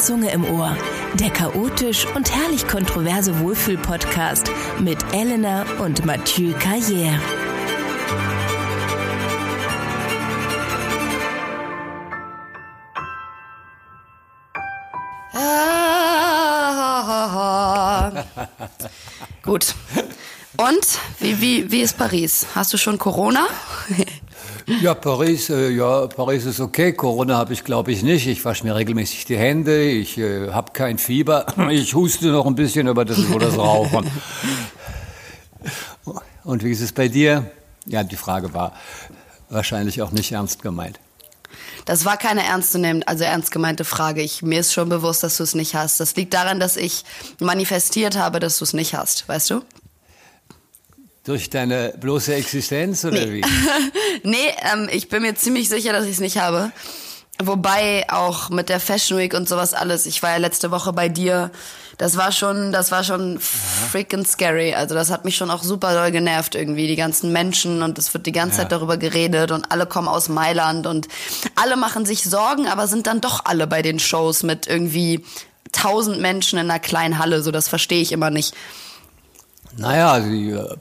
Zunge im Ohr. Der chaotisch und herrlich kontroverse Wohlfühl-Podcast mit Elena und Mathieu Carrière. Gut. Und wie, wie, wie ist Paris? Hast du schon Corona? Ja, Paris, äh, ja, Paris ist okay. Corona habe ich, glaube ich, nicht. Ich wasche mir regelmäßig die Hände. Ich äh, habe kein Fieber. Ich huste noch ein bisschen, aber das ist nur das Rauchen. Und wie ist es bei dir? Ja, die Frage war wahrscheinlich auch nicht ernst gemeint. Das war keine ernst zu nehmen, also ernst gemeinte Frage. Ich, mir ist schon bewusst, dass du es nicht hast. Das liegt daran, dass ich manifestiert habe, dass du es nicht hast, weißt du? Durch deine bloße Existenz oder nee. wie? nee, ähm, ich bin mir ziemlich sicher, dass ich es nicht habe. Wobei auch mit der Fashion Week und sowas alles. Ich war ja letzte Woche bei dir. Das war schon, das war schon freaking scary. Also das hat mich schon auch super doll genervt irgendwie. Die ganzen Menschen und es wird die ganze ja. Zeit darüber geredet und alle kommen aus Mailand und alle machen sich Sorgen, aber sind dann doch alle bei den Shows mit irgendwie tausend Menschen in einer kleinen Halle. So, das verstehe ich immer nicht. Naja, sie äh,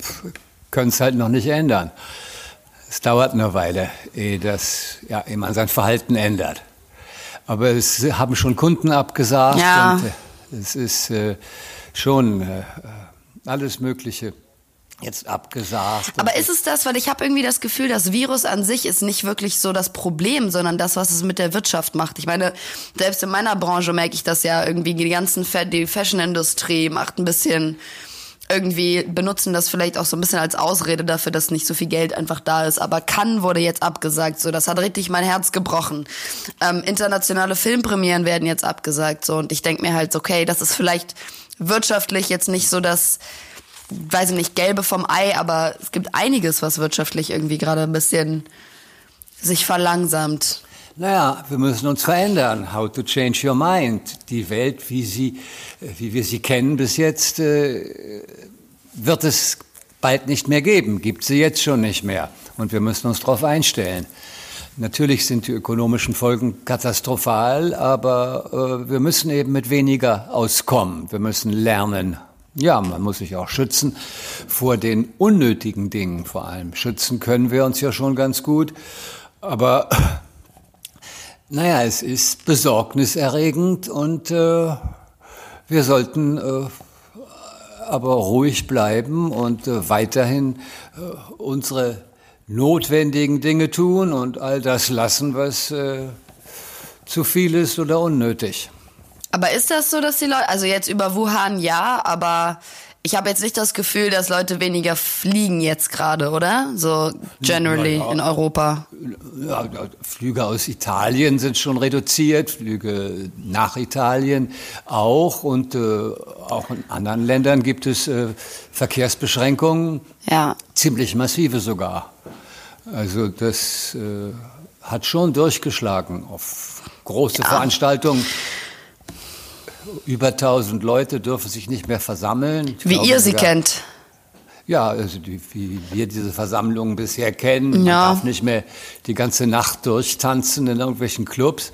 können es halt noch nicht ändern. Es dauert eine Weile, ehe, das, ja, ehe man sein Verhalten ändert. Aber es haben schon Kunden abgesagt ja. und äh, es ist äh, schon äh, alles Mögliche jetzt abgesagt. Aber ist es das, weil ich habe irgendwie das Gefühl, das Virus an sich ist nicht wirklich so das Problem, sondern das, was es mit der Wirtschaft macht. Ich meine, selbst in meiner Branche merke ich das ja irgendwie, die ganzen die Fashion-Industrie macht ein bisschen irgendwie benutzen das vielleicht auch so ein bisschen als Ausrede dafür, dass nicht so viel Geld einfach da ist. Aber Cannes wurde jetzt abgesagt, so das hat richtig mein Herz gebrochen. Ähm, internationale Filmpremieren werden jetzt abgesagt, so und ich denke mir halt, okay, das ist vielleicht wirtschaftlich jetzt nicht so das, weiß ich nicht, gelbe vom Ei, aber es gibt einiges, was wirtschaftlich irgendwie gerade ein bisschen sich verlangsamt. Naja, wir müssen uns verändern. How to change your mind. Die Welt, wie, sie, wie wir sie kennen bis jetzt, äh, wird es bald nicht mehr geben. Gibt sie jetzt schon nicht mehr. Und wir müssen uns darauf einstellen. Natürlich sind die ökonomischen Folgen katastrophal, aber äh, wir müssen eben mit weniger auskommen. Wir müssen lernen. Ja, man muss sich auch schützen vor den unnötigen Dingen vor allem. Schützen können wir uns ja schon ganz gut, aber naja, es ist besorgniserregend und äh, wir sollten äh, aber ruhig bleiben und äh, weiterhin äh, unsere notwendigen Dinge tun und all das lassen, was äh, zu viel ist oder unnötig. Aber ist das so, dass die Leute, also jetzt über Wuhan ja, aber ich habe jetzt nicht das Gefühl, dass Leute weniger fliegen jetzt gerade, oder? So generally ja, in Europa. Ja, Flüge aus Italien sind schon reduziert, Flüge nach Italien auch und äh, auch in anderen Ländern gibt es äh, Verkehrsbeschränkungen, ja. ziemlich massive sogar. Also das äh, hat schon durchgeschlagen auf große. Veranstaltungen über 1000 Leute dürfen sich nicht mehr versammeln. Ich wie glaube, ihr sie sogar, kennt. Ja, also die, wie wir diese Versammlungen bisher kennen. Man ja. darf nicht mehr die ganze Nacht durchtanzen in irgendwelchen Clubs.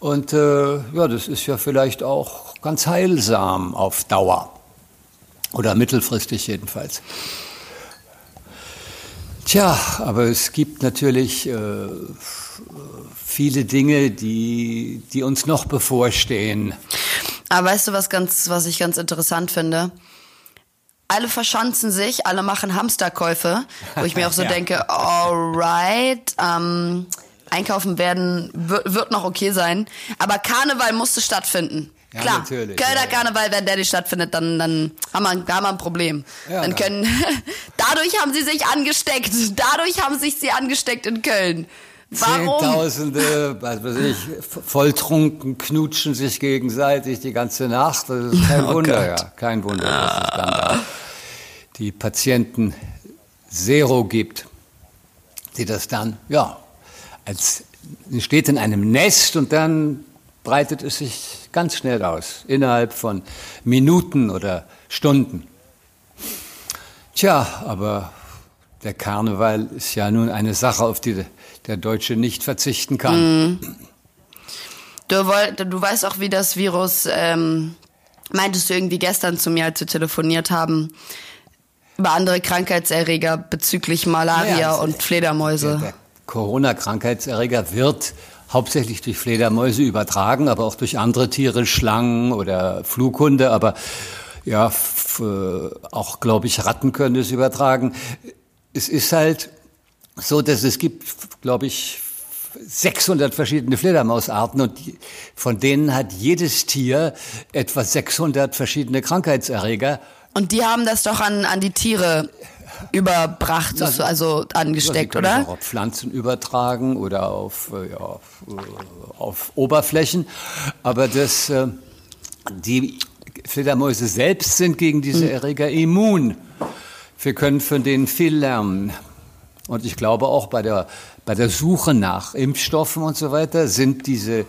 Und äh, ja, das ist ja vielleicht auch ganz heilsam auf Dauer. Oder mittelfristig jedenfalls. Tja, aber es gibt natürlich äh, viele Dinge, die, die uns noch bevorstehen. Aber weißt du, was ganz, was ich ganz interessant finde? Alle verschanzen sich, alle machen Hamsterkäufe, wo ich mir auch so ja. denke, alright, ähm, einkaufen werden wird noch okay sein, aber Karneval musste stattfinden. Ja, Klar, natürlich. Kölner ja, Karneval, wenn der nicht stattfindet, dann, dann haben, wir, haben wir ein Problem. Ja, dann können, dadurch haben sie sich angesteckt. Dadurch haben sich sie angesteckt in Köln. Warum? Zehntausende, was weiß ich, volltrunken, knutschen sich gegenseitig die ganze Nacht. Das ist kein oh Wunder, Gott. ja. Kein Wunder, dass es dann da die Patienten Zero gibt, die das dann, ja, als steht in einem Nest und dann breitet es sich ganz schnell aus, innerhalb von Minuten oder Stunden. Tja, aber der Karneval ist ja nun eine Sache, auf die der Deutsche nicht verzichten kann. Mm. Du, du weißt auch, wie das Virus, ähm, meintest du irgendwie gestern zu mir, als wir telefoniert haben, über andere Krankheitserreger bezüglich Malaria Ja, und Fledermäuse. Der Corona-Krankheitserreger wird hauptsächlich durch Fledermäuse übertragen, aber auch durch andere Tiere, Schlangen oder Flughunde, aber ja, äh, auch, glaube ich, Ratten können es übertragen. Es ist halt so, dass es gibt, glaube ich, 600 verschiedene Fledermausarten und von denen hat jedes Tier etwa 600 verschiedene Krankheitserreger. Und die haben das doch an, an die Tiere überbracht, Also- also Ja, angesteckt, es oder? Auch auf Pflanzen übertragen oder auf, äh, ja, auf, äh, auf Oberflächen. Aber das, äh, die Fledermäuse selbst sind gegen diese Erreger immun. Wir können von denen viel lernen. Und ich glaube auch bei der, bei der Suche nach Impfstoffen und so weiter sind diese äh,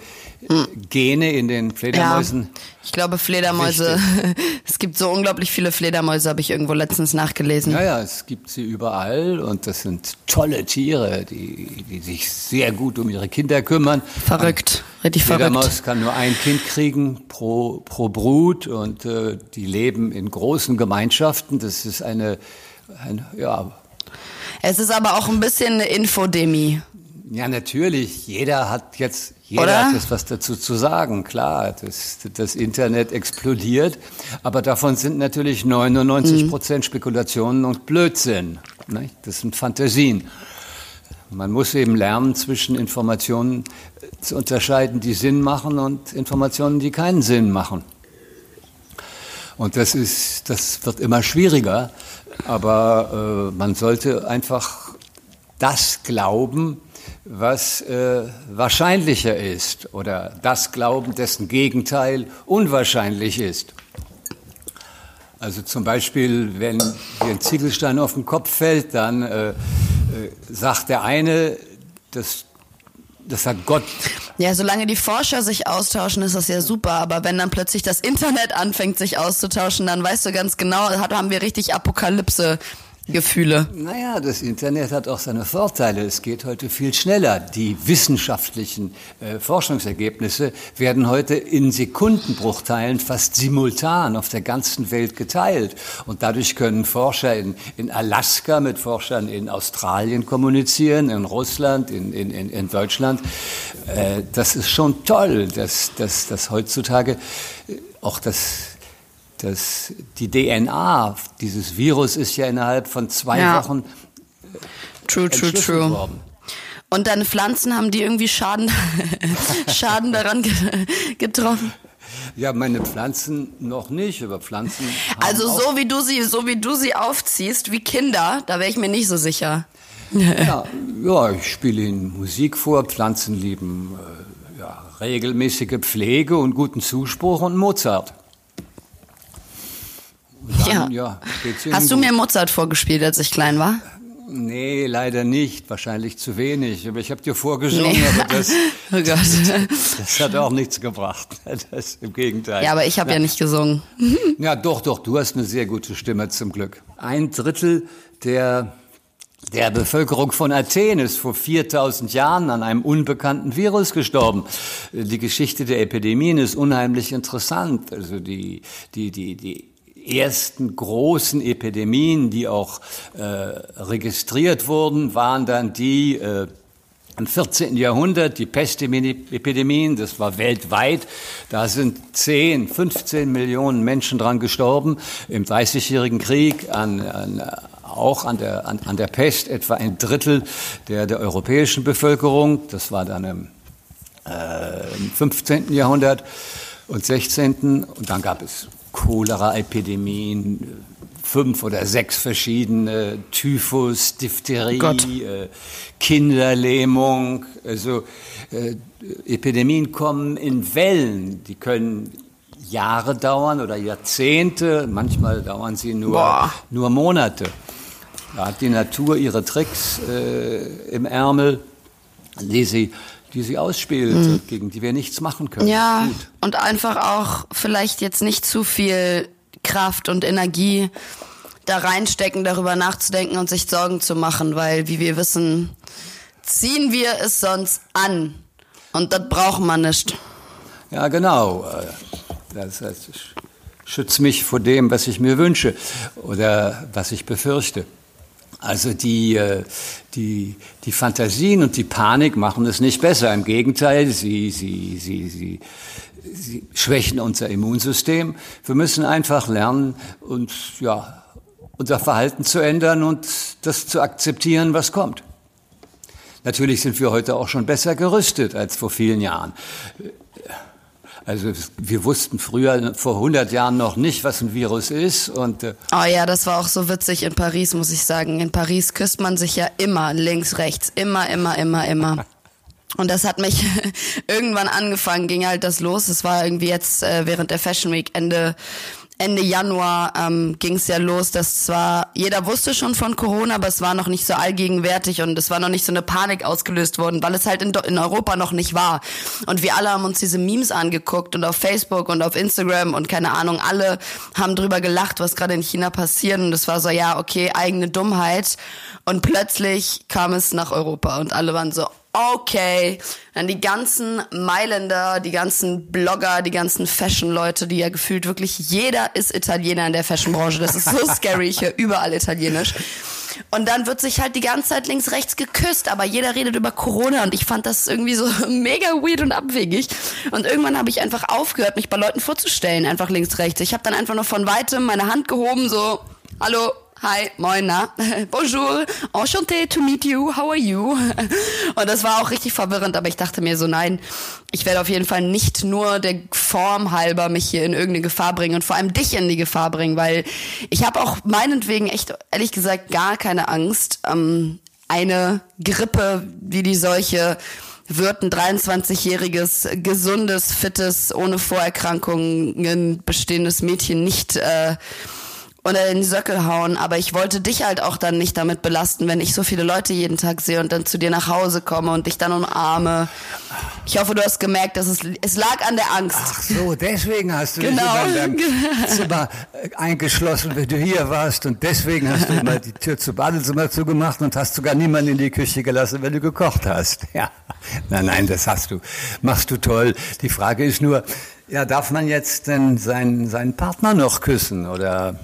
Gene in den Ja, Fledermäusen ich glaube Fledermäuse. es gibt so unglaublich viele Fledermäuse, habe ich irgendwo letztens nachgelesen. Ja, ja, es gibt sie überall und das sind tolle Tiere, die, die sich sehr gut um ihre Kinder kümmern. Verrückt, richtig Fledermaus verrückt. kann nur ein Kind kriegen pro, pro Brut und äh, die leben in großen Gemeinschaften. Das ist eine, eine ja, Es ist aber auch ein bisschen eine Infodemie. ja, natürlich. Jeder hat jetzt, jeder Oder? hat jetzt was dazu zu sagen. Klar, das, das Internet explodiert, aber davon sind natürlich 99 Prozent Spekulationen und Blödsinn. Nicht? Das sind Fantasien. Man muss eben lernen, zwischen Informationen äh, zu unterscheiden, die Sinn machen und Informationen, die keinen Sinn machen. Und das ist, das wird immer schwieriger, aber äh, man sollte einfach das glauben, was äh, wahrscheinlicher ist oder das glauben, dessen Gegenteil unwahrscheinlich ist. Also zum Beispiel, wenn dir ein Ziegelstein auf den Kopf fällt, dann äh, äh, sagt der eine, das, das hat Gott Ja, solange die Forscher sich austauschen, ist das ja super. Aber wenn dann plötzlich das Internet anfängt, sich auszutauschen, dann weißt du ganz genau, haben wir richtig Apokalypse-Gefühle. Naja, das Internet hat auch seine Vorteile. Es geht heute viel schneller. Die wissenschaftlichen äh, Forschungsergebnisse werden heute in Sekundenbruchteilen fast simultan auf der ganzen Welt geteilt. Und dadurch können Forscher in, in Alaska mit Forschern in Australien kommunizieren, in Russland, in, in, in, Deutschland. Äh, das ist schon toll, dass, dass, dass heutzutage auch das das, die DNA dieses Virus ist ja innerhalb von zwei Ja. Wochen True, true, entschlüsselt true. worden. Und deine Pflanzen haben die irgendwie Schaden, Schaden daran ge getroffen. Ja, meine Pflanzen noch nicht, aber Pflanzen. Also so wie du sie, so wie du sie aufziehst, wie Kinder, da wäre ich mir nicht so sicher. Ja, ja, ich spiele ihnen Musik vor, Pflanzen lieben äh, ja, regelmäßige Pflege und guten Zuspruch und Mozart. Dann, ja. ihnen Hast du mir Mozart vorgespielt, als ich klein war? Nee, leider nicht. Wahrscheinlich zu wenig. Aber ich habe dir vorgesungen, Nee. aber das, Oh Gott. das hat auch nichts gebracht. Das im Gegenteil. Ja, aber ich habe ja nicht gesungen. Ja, doch, doch, du hast eine sehr gute Stimme zum Glück. Ein Drittel der, der Bevölkerung von Athen ist vor 4000 Jahren an einem unbekannten Virus gestorben. Die Geschichte der Epidemien ist unheimlich interessant. Also die, die, die, die ersten großen Epidemien, die auch äh, registriert wurden, waren dann die, äh, im 14. Jahrhundert, die Pestepidemien, das war weltweit, da sind 10, 15 Millionen Menschen dran gestorben. Im Dreißigjährigen Krieg an, an, auch an der, an, an der Pest etwa ein Drittel der, der europäischen Bevölkerung. Das war dann im, äh, im 15. Jahrhundert und 16. Und dann gab es Cholera-Epidemien, fünf oder sechs verschiedene, Typhus, Diphtherie, Gott. äh, Kinderlähmung, also äh, Epidemien kommen in Wellen, die können Jahre dauern oder Jahrzehnte, manchmal dauern sie nur, Boah. nur Monate. Da hat die Natur ihre Tricks äh, im Ärmel, die sie, die sie ausspielt, gegen die wir nichts machen können. Ja, Gut. und einfach auch vielleicht jetzt nicht zu viel Kraft und Energie da reinstecken, darüber nachzudenken und sich Sorgen zu machen, weil, wie wir wissen, ziehen wir es sonst an. Und das braucht man nicht. Ja, genau. Das heißt, ich schütze mich vor dem, was ich mir wünsche oder was ich befürchte. Also die, äh, die, die Fantasien und die Panik machen es nicht besser. Im Gegenteil, sie, sie, sie, sie, sie schwächen unser Immunsystem. Wir müssen einfach lernen, uns, ja, unser Verhalten zu ändern und das zu akzeptieren, was kommt. Natürlich sind wir heute auch schon besser gerüstet als vor vielen Jahren. Also wir wussten früher, vor 100 Jahren noch nicht, was ein Virus ist. Und, äh oh ja, das war auch so witzig in Paris, muss ich sagen. In Paris küsst man sich ja immer links, rechts. Immer, immer, immer, immer. Und das hat mich irgendwann angefangen, ging halt das los. Es war irgendwie jetzt äh, während der Fashion Week Ende Ende Januar ähm, ging es ja los, dass zwar jeder wusste schon von Corona, aber es war noch nicht so allgegenwärtig und es war noch nicht so eine Panik ausgelöst worden, weil es halt in, in Europa noch nicht war. Und wir alle haben uns diese Memes angeguckt und auf Facebook und auf Instagram und keine Ahnung, alle haben drüber gelacht, was gerade in China passiert und es war so, ja, okay, eigene Dummheit. Und plötzlich kam es nach Europa und alle waren so, okay. Dann die ganzen Mailänder, die ganzen Blogger, die ganzen Fashion-Leute, die ja gefühlt wirklich jeder ist Italiener in der Fashion-Branche. Das ist so scary, ich höre überall Italienisch. Und dann wird sich halt die ganze Zeit links, rechts geküsst, aber jeder redet über Corona und ich fand das irgendwie so mega weird und abwegig. Und irgendwann habe ich einfach aufgehört, mich bei Leuten vorzustellen, einfach links, rechts. Ich habe dann einfach nur von weitem meine Hand gehoben, so, hallo, Hi, moin, na? Bonjour, enchanté to meet you, how are you? Und das war auch richtig verwirrend, aber ich dachte mir so, nein, ich werde auf jeden Fall nicht nur der Form halber mich hier in irgendeine Gefahr bringen und vor allem dich in die Gefahr bringen, weil ich habe auch meinetwegen echt, ehrlich gesagt, gar keine Angst. Ähm, eine Grippe wie die solche wird ein 23-jähriges, gesundes, fittes, ohne Vorerkrankungen bestehendes Mädchen nicht... Äh, oder in die Söckel hauen. Aber ich wollte dich halt auch dann nicht damit belasten, wenn ich so viele Leute jeden Tag sehe und dann zu dir nach Hause komme und dich dann umarme. Ich hoffe, du hast gemerkt, dass es, es lag an der Angst. Ach so, deswegen hast du genau. dich in deinem Zimmer äh, eingeschlossen, wenn du hier warst. Und deswegen hast du immer die Tür zum Badezimmer zugemacht und hast sogar niemanden in die Küche gelassen, wenn du gekocht hast. Ja. Nein, nein, das hast du. Machst du toll. Die Frage ist nur, ja, darf man jetzt denn seinen, seinen Partner noch küssen oder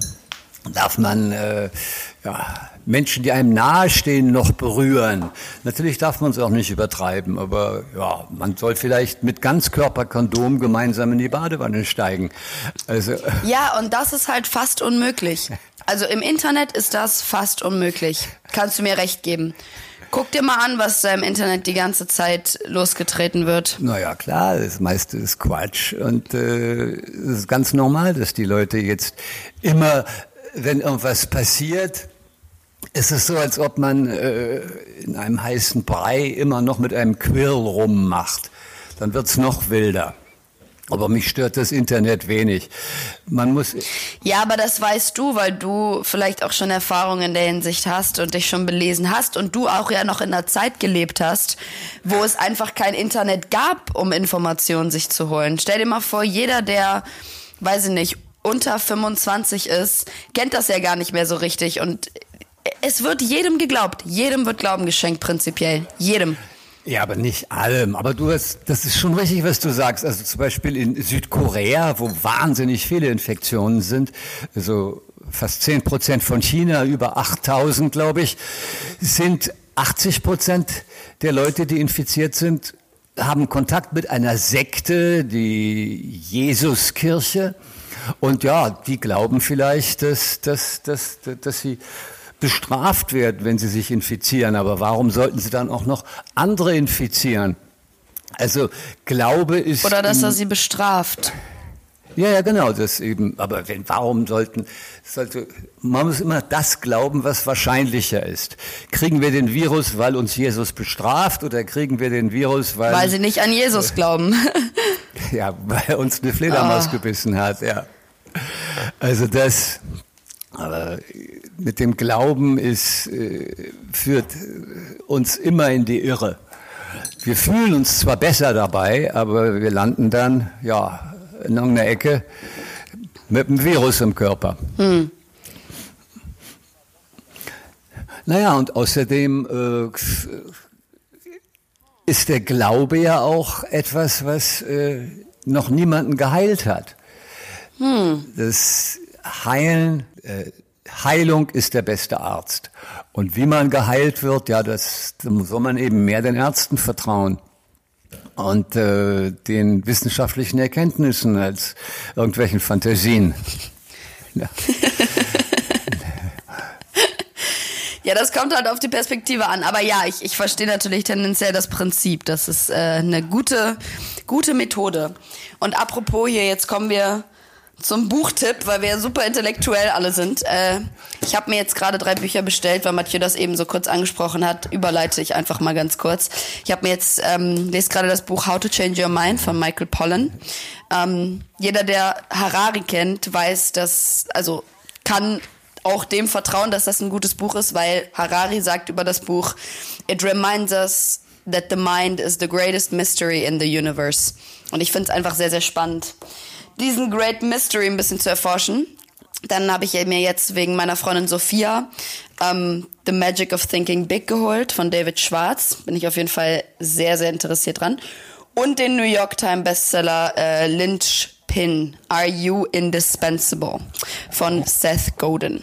darf man äh, ja, Menschen, die einem nahestehen, noch berühren. Natürlich darf man es auch nicht übertreiben, aber ja, man soll vielleicht mit Ganzkörperkondom gemeinsam in die Badewanne steigen. Also ja, und das ist halt fast unmöglich. Also im Internet ist das fast unmöglich. Kannst du mir recht geben. Guck dir mal an, was da im Internet die ganze Zeit losgetreten wird. Naja, klar, das meiste ist Quatsch. Und äh, es ist ganz normal, dass die Leute jetzt immer wenn irgendwas passiert, ist es so, als ob man äh, in einem heißen Brei immer noch mit einem Quirl rummacht. Dann wird's noch wilder. Aber mich stört das Internet wenig. Man muss. Ja, aber das weißt du, weil du vielleicht auch schon Erfahrungen in der Hinsicht hast und dich schon belesen hast und du auch ja noch in einer Zeit gelebt hast, wo es einfach kein Internet gab, um Informationen sich zu holen. Stell dir mal vor, jeder, der, weiß ich nicht, unter 25 ist, kennt das ja gar nicht mehr so richtig. Und es wird jedem geglaubt. Jedem wird Glauben geschenkt, prinzipiell. Jedem. Ja, aber nicht allem. Aber du hast, das ist schon richtig, was du sagst. Also zum Beispiel in Südkorea, wo wahnsinnig viele Infektionen sind, also fast 10 Prozent von China, über 8000, glaube ich, sind 80 Prozent der Leute, die infiziert sind, haben Kontakt mit einer Sekte, die Jesuskirche. Und ja, die glauben vielleicht, dass, dass, dass, dass sie bestraft werden, wenn sie sich infizieren. Aber warum sollten sie dann auch noch andere infizieren? Also Glaube ist. Oder dass er sie bestraft. Ja, ja, genau, das eben. Aber wenn, warum sollten, sollte, man muss immer das glauben, was wahrscheinlicher ist. Kriegen wir den Virus, weil uns Jesus bestraft, oder kriegen wir den Virus, weil. Weil sie nicht an Jesus äh, glauben. ja, weil uns eine Fledermaus oh. gebissen hat, ja. Also das, aber mit dem Glauben ist, äh, führt uns immer in die Irre. Wir fühlen uns zwar besser dabei, aber wir landen dann, ja, in irgendeiner Ecke mit einem Virus im Körper. Hm. Naja, und außerdem äh, ist der Glaube ja auch etwas, was äh, noch niemanden geheilt hat. Hm. Das Heilen, äh, Heilung ist der beste Arzt. Und wie man geheilt wird, ja, das soll man eben mehr den Ärzten vertrauen und äh, den wissenschaftlichen Erkenntnissen als irgendwelchen Fantasien. Ja. Ja, das kommt halt auf die Perspektive an. Aber ja, ich, ich verstehe natürlich tendenziell das Prinzip. Das ist äh, eine gute, gute Methode. Und apropos hier, jetzt kommen wir zum Buchtipp, weil wir ja super intellektuell alle sind. Äh, ich habe mir jetzt gerade drei Bücher bestellt, weil Mathieu das eben so kurz angesprochen hat. Überleite ich einfach mal ganz kurz. Ich habe mir jetzt ähm, lese gerade das Buch How to Change Your Mind von Michael Pollan. Ähm, jeder, der Harari kennt, weiß, dass also kann auch dem vertrauen, dass das ein gutes Buch ist, weil Harari sagt über das Buch, it reminds us that the mind is the greatest mystery in the universe. Und ich finde es einfach sehr, sehr spannend, diesen Great Mystery ein bisschen zu erforschen. Dann habe ich mir jetzt wegen meiner Freundin Sophia ähm, The Magic of Thinking Big geholt von David Schwartz. Bin ich auf jeden Fall sehr, sehr interessiert dran. Und den New York Times Bestseller äh, Lynch Pin, Are You Indispensable von Seth Godin.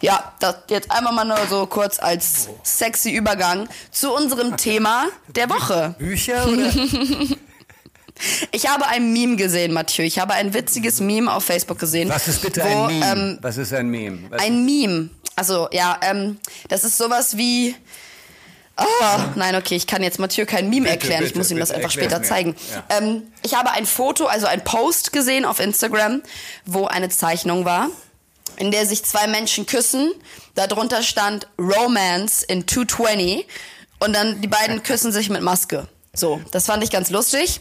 Ja, das jetzt einmal mal nur so kurz als sexy Übergang zu unserem Thema der Woche. Bücher oder? Ich habe ein Meme gesehen, Mathieu. Ich habe ein witziges Meme auf Facebook gesehen. Was ist bitte wo, ein Meme? Ähm, Was ist ein Meme? Was ein Meme. Also, ja, ähm, das ist sowas wie. Oh, nein, okay, ich kann jetzt Mathieu kein Meme Bitte, erklären. ich bitte, muss ihm das einfach später mir. zeigen. Ja. Ähm, ich habe ein Foto, also ein Post gesehen auf Instagram, wo eine Zeichnung war, in der sich zwei Menschen küssen. Darunter stand Romance in 220 und dann die beiden küssen sich mit Maske. So, das fand ich ganz lustig.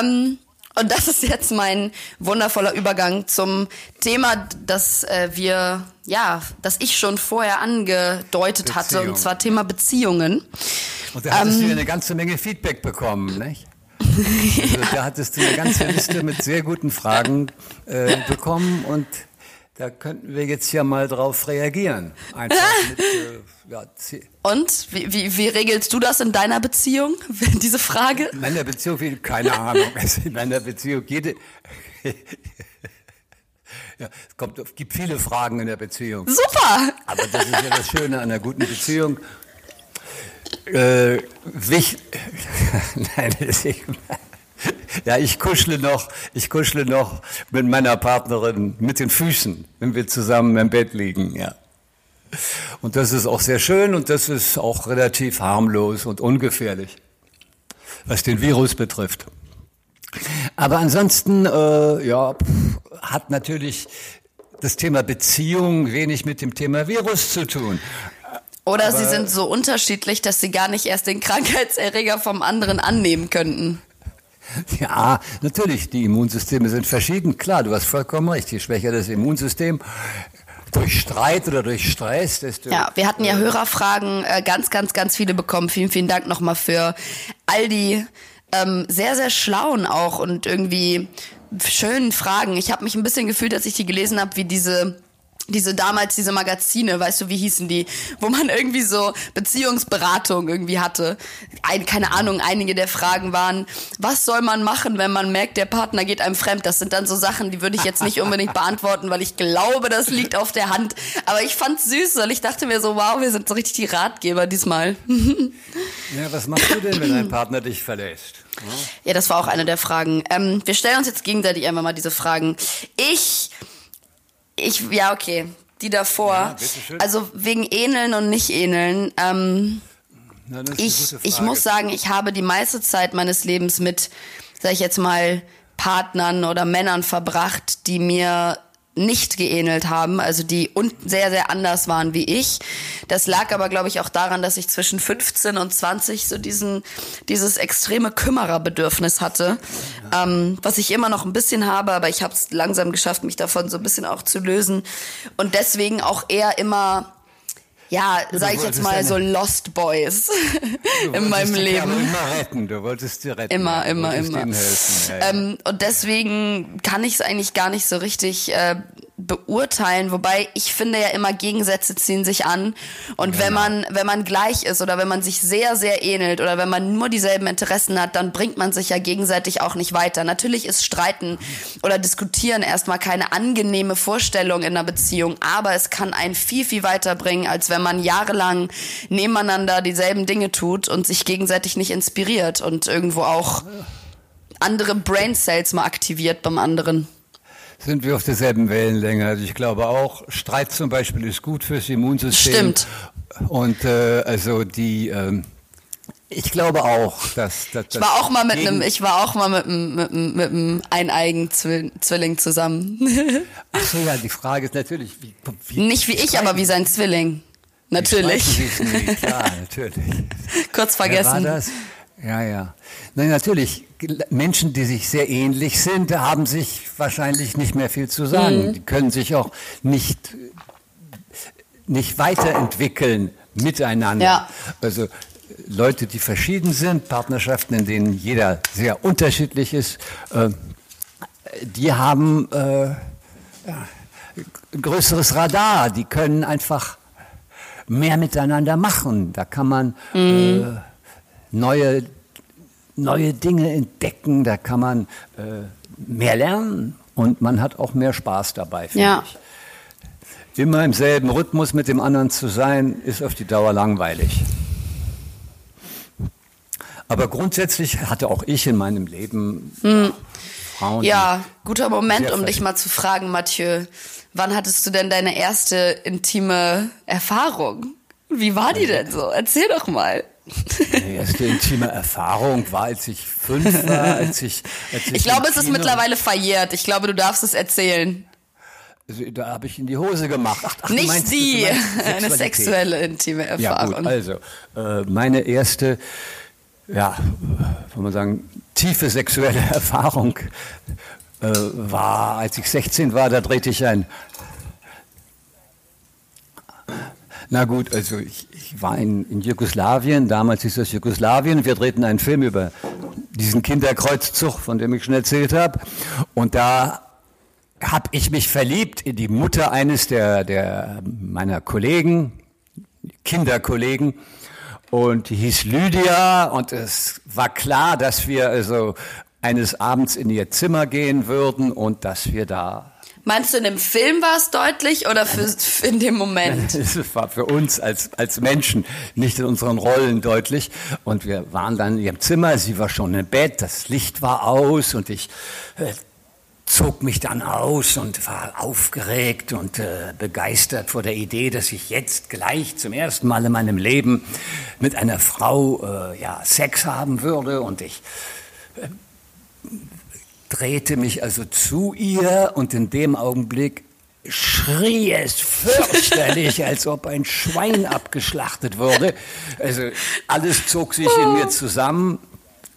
Ähm, und das ist jetzt mein wundervoller Übergang zum Thema, das äh, wir, ja, das ich schon vorher angedeutet hatte, Beziehung. und zwar Thema Beziehungen. Und da hattest Ähm. du eine ganze Menge Feedback bekommen, nicht? Also, da hattest du eine ganze Liste mit sehr guten Fragen äh, bekommen und da könnten wir jetzt ja mal drauf reagieren. Einfach mit, äh, ja, Und wie, wie, wie regelst du das in deiner Beziehung? Diese Frage? in meiner Beziehung, keine Ahnung, also in meiner Beziehung, jede, ja, es kommt, es gibt viele Fragen in der Beziehung. Super! Aber das ist ja das Schöne an einer guten Beziehung. Äh, wich, nein, das ist, ja, ich kuschle noch, ich kuschle noch mit meiner Partnerin mit den Füßen, wenn wir zusammen im Bett liegen, ja. Und das ist auch sehr schön und das ist auch relativ harmlos und ungefährlich, was den Virus betrifft. Aber ansonsten, äh, ja, hat natürlich das Thema Beziehung wenig mit dem Thema Virus zu tun. Oder sie sind so unterschiedlich, dass sie gar nicht erst den Krankheitserreger vom anderen annehmen könnten. Ja, natürlich, die Immunsysteme sind verschieden. Klar, du hast vollkommen recht. Je schwächer das Immunsystem durch Streit oder durch Stress, desto Ja, wir hatten ja Hörerfragen, äh, ganz, ganz, ganz viele bekommen. Vielen, vielen Dank nochmal für all die ähm, sehr, sehr schlauen auch und irgendwie schönen Fragen. Ich habe mich ein bisschen gefühlt, als ich die gelesen habe, wie diese diese damals diese Magazine, weißt du, wie hießen die, wo man irgendwie so Beziehungsberatung irgendwie hatte. Ein, keine Ahnung, einige der Fragen waren, was soll man machen, wenn man merkt, der Partner geht einem fremd? Das sind dann so Sachen, die würde ich jetzt nicht unbedingt beantworten, weil ich glaube, das liegt auf der Hand. Aber ich fand's süß, weil ich dachte mir so, wow, wir sind so richtig die Ratgeber diesmal. Ja, was machst du denn, wenn dein Partner dich verlässt? Ja, das war auch eine der Fragen. Ähm, wir stellen uns jetzt gegenseitig einfach mal diese Fragen. Ich, ich, ja, okay, die davor. Ja, also wegen Ähneln und nicht Ähneln. Ähm, Na, ich, ich muss sagen, ich habe die meiste Zeit meines Lebens mit, sag ich jetzt mal, Partnern oder Männern verbracht, die mir nicht geähnelt haben, also die un sehr, sehr anders waren wie ich. Das lag aber, glaube ich, auch daran, dass ich zwischen 15 und 20 so diesen, dieses extreme Kümmererbedürfnis hatte, ähm, was ich immer noch ein bisschen habe, aber ich habe es langsam geschafft, mich davon so ein bisschen auch zu lösen und deswegen auch eher immer ja, sag ich jetzt mal so Lost Boys in meinem Leben. immer retten, du wolltest dir retten. Immer, immer, immer. Ja, ja. Ähm, und deswegen kann ich es eigentlich gar nicht so richtig äh, beurteilen, wobei ich finde ja immer Gegensätze ziehen sich an und genau. wenn man wenn man gleich ist oder wenn man sich sehr sehr ähnelt oder wenn man nur dieselben Interessen hat, dann bringt man sich ja gegenseitig auch nicht weiter. Natürlich ist Streiten oder Diskutieren erstmal keine angenehme Vorstellung in einer Beziehung, aber es kann einen viel viel weiterbringen, als wenn man jahrelang nebeneinander dieselben Dinge tut und sich gegenseitig nicht inspiriert und irgendwo auch andere Brain Cells mal aktiviert beim anderen sind wir auf derselben Wellenlänge. Also ich glaube auch, Streit zum Beispiel ist gut fürs Immunsystem. Stimmt. Und äh, also die ähm, ich glaube auch, dass, dass ich war auch mal mit einem, ich war auch mal mit einem, mit einem, mit einem eineigen Zwilling zusammen. Ach so, ja, die Frage ist natürlich, wie, wie nicht wie ich, aber wie sein Zwilling. Natürlich. Wie klar, natürlich. Kurz vergessen. Wer war das? Ja, ja. Nein, natürlich, Menschen, die sich sehr ähnlich sind, haben sich wahrscheinlich nicht mehr viel zu sagen. Mhm. Die können sich auch nicht, nicht weiterentwickeln miteinander. Ja. Also Leute, die verschieden sind, Partnerschaften, in denen jeder sehr unterschiedlich ist, äh, die haben äh, ja, ein größeres Radar, die können einfach mehr miteinander machen. Da kann man mhm. äh, neue, neue Dinge entdecken, da kann man äh, mehr lernen und man hat auch mehr Spaß dabei, finde ja. ich. Immer im selben Rhythmus mit dem anderen zu sein, ist auf die Dauer langweilig. Aber grundsätzlich hatte auch ich in meinem Leben hm. Frauen. Ja, guter Moment, um dich mal zu fragen, Mathieu. Wann hattest du denn deine erste intime Erfahrung? Wie war die denn so? Erzähl doch mal. Meine erste intime Erfahrung war, als ich fünf war, als ich. Als ich, ich glaube, es ist mittlerweile verjährt. Ich glaube, du darfst es erzählen. Also, da habe ich in die Hose gemacht. Ach, ach, Nicht meinst, die, eine sexuelle intime Erfahrung. Ja, gut, also äh, meine erste, ja, soll man sagen, tiefe sexuelle Erfahrung äh, war, als ich 16 war, da drehte ich ein Na gut, also ich, ich war in, in, Jugoslawien, damals ist das Jugoslawien, wir drehten einen Film über diesen Kinderkreuzzug, von dem ich schon erzählt habe. Und da habe ich mich verliebt in die Mutter eines der, der meiner Kollegen, Kinderkollegen. Und die hieß Lydia und es war klar, dass wir also eines Abends in ihr Zimmer gehen würden und dass wir da Meinst du, in dem Film war es deutlich oder für, in dem Moment? Es war für uns als, als Menschen nicht in unseren Rollen deutlich. Und wir waren dann in ihrem Zimmer, sie war schon im Bett, das Licht war aus und ich äh, zog mich dann aus und war aufgeregt und äh, begeistert vor der Idee, dass ich jetzt gleich zum ersten Mal in meinem Leben mit einer Frau äh, ja, Sex haben würde. Und ich äh, drehte mich also zu ihr und in dem Augenblick schrie es fürchterlich, als ob ein Schwein abgeschlachtet wurde. Also alles zog sich in mir zusammen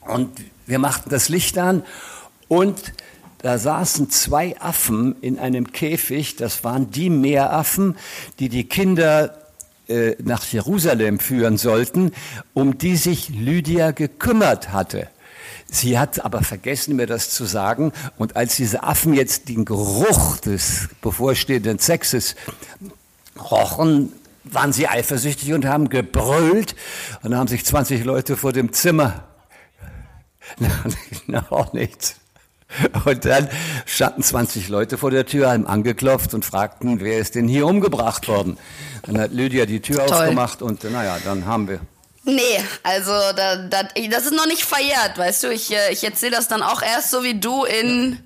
und wir machten das Licht an und da saßen zwei Affen in einem Käfig, das waren die Meeraffen, die die Kinder äh, nach Jerusalem führen sollten, um die sich Lydia gekümmert hatte. Sie hat aber vergessen, mir das zu sagen. Und als diese Affen jetzt den Geruch des bevorstehenden Sexes rochen, waren sie eifersüchtig und haben gebrüllt. Und dann haben sich 20 Leute vor dem Zimmer. Na, auch nichts. Und dann standen 20 Leute vor der Tür, haben angeklopft und fragten, wer ist denn hier umgebracht worden? Dann hat Lydia die Tür Toll. aufgemacht und naja, dann haben wir Nee, also da, da, das ist noch nicht verjährt, weißt du. Ich, äh, ich erzähle das dann auch erst so wie du in,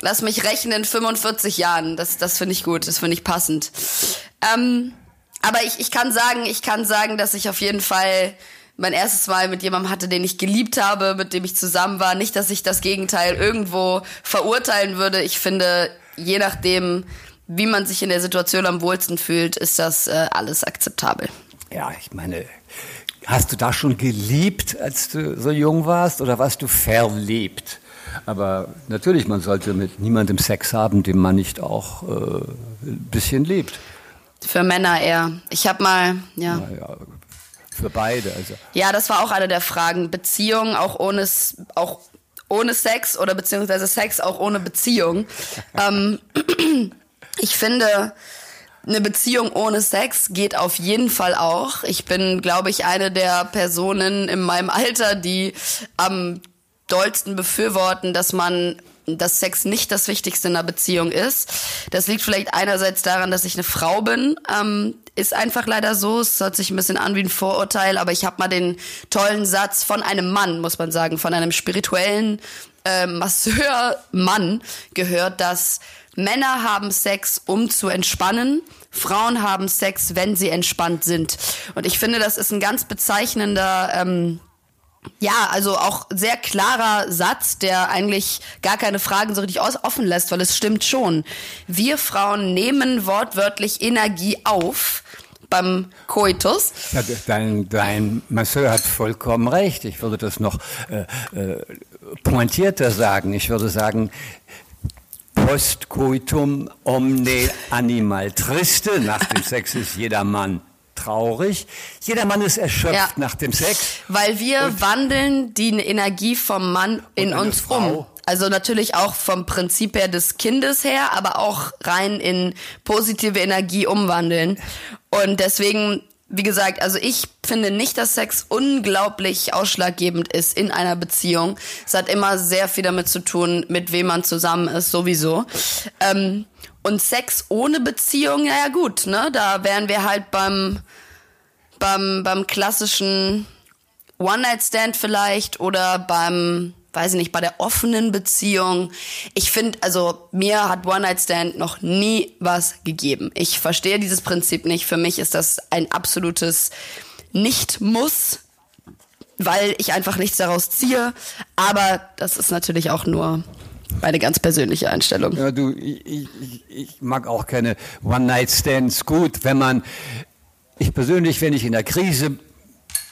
lass mich rechnen, 45 Jahren. Das, das finde ich gut, das finde ich passend. Ähm, aber ich, ich kann sagen, ich kann sagen, dass ich auf jeden Fall mein erstes Mal mit jemandem hatte, den ich geliebt habe, mit dem ich zusammen war. Nicht, dass ich das Gegenteil irgendwo verurteilen würde. Ich finde, je nachdem, wie man sich in der Situation am wohlsten fühlt, ist das äh, alles akzeptabel. Ja, ich meine, Hast du da schon geliebt, als du so jung warst, oder warst du verliebt? Aber natürlich, man sollte mit niemandem Sex haben, den man nicht auch äh, ein bisschen liebt. Für Männer eher. Ich habe mal, ja. Naja, für beide. Also. Ja, das war auch eine der Fragen. Beziehung auch ohne, auch ohne Sex oder beziehungsweise Sex auch ohne Beziehung. ähm, Ich finde, eine Beziehung ohne Sex geht auf jeden Fall auch. Ich bin, glaube ich, eine der Personen in meinem Alter, die am dollsten befürworten, dass man dass Sex nicht das Wichtigste in einer Beziehung ist. Das liegt vielleicht einerseits daran, dass ich eine Frau bin. Ähm, ist einfach leider so. Es hört sich ein bisschen an wie ein Vorurteil, aber ich habe mal den tollen Satz von einem Mann, muss man sagen, von einem spirituellen äh, Masseur-Mann gehört, dass Männer haben Sex, um zu entspannen. Frauen haben Sex, wenn sie entspannt sind. Und ich finde, das ist ein ganz bezeichnender ähm, ja, also auch sehr klarer Satz, der eigentlich gar keine Fragen so richtig offen lässt, weil es stimmt schon. Wir Frauen nehmen wortwörtlich Energie auf beim Koitus. Ja, dein, dein Masseur hat vollkommen recht. Ich würde das noch äh, äh, pointierter sagen. Ich würde sagen, post coitum omne animal triste. Nach dem Sex ist jeder Mann traurig. Jeder Mann ist erschöpft ja. nach dem Sex. Weil wir und wandeln die Energie vom Mann in uns Frau. um. Also natürlich auch vom Prinzip her des Kindes her, aber auch rein in positive Energie umwandeln. Und deswegen, wie gesagt, also ich finde nicht, dass Sex unglaublich ausschlaggebend ist in einer Beziehung. Es hat immer sehr viel damit zu tun, mit wem man zusammen ist, sowieso. Ähm, und Sex ohne Beziehung, naja gut, ne? Da wären wir halt beim, beim, beim klassischen One-Night-Stand vielleicht oder beim, weiß ich nicht, bei der offenen Beziehung. Ich finde, also mir hat One-Night-Stand noch nie was gegeben. Ich verstehe dieses Prinzip nicht. Für mich ist das ein absolutes Nicht-Muss, weil ich einfach nichts daraus ziehe. Aber das ist natürlich auch nur meine ganz persönliche Einstellung. Ja, du, ich, ich, ich mag auch keine One-Night-Stands. Gut, wenn man, ich persönlich, wenn ich in der Krise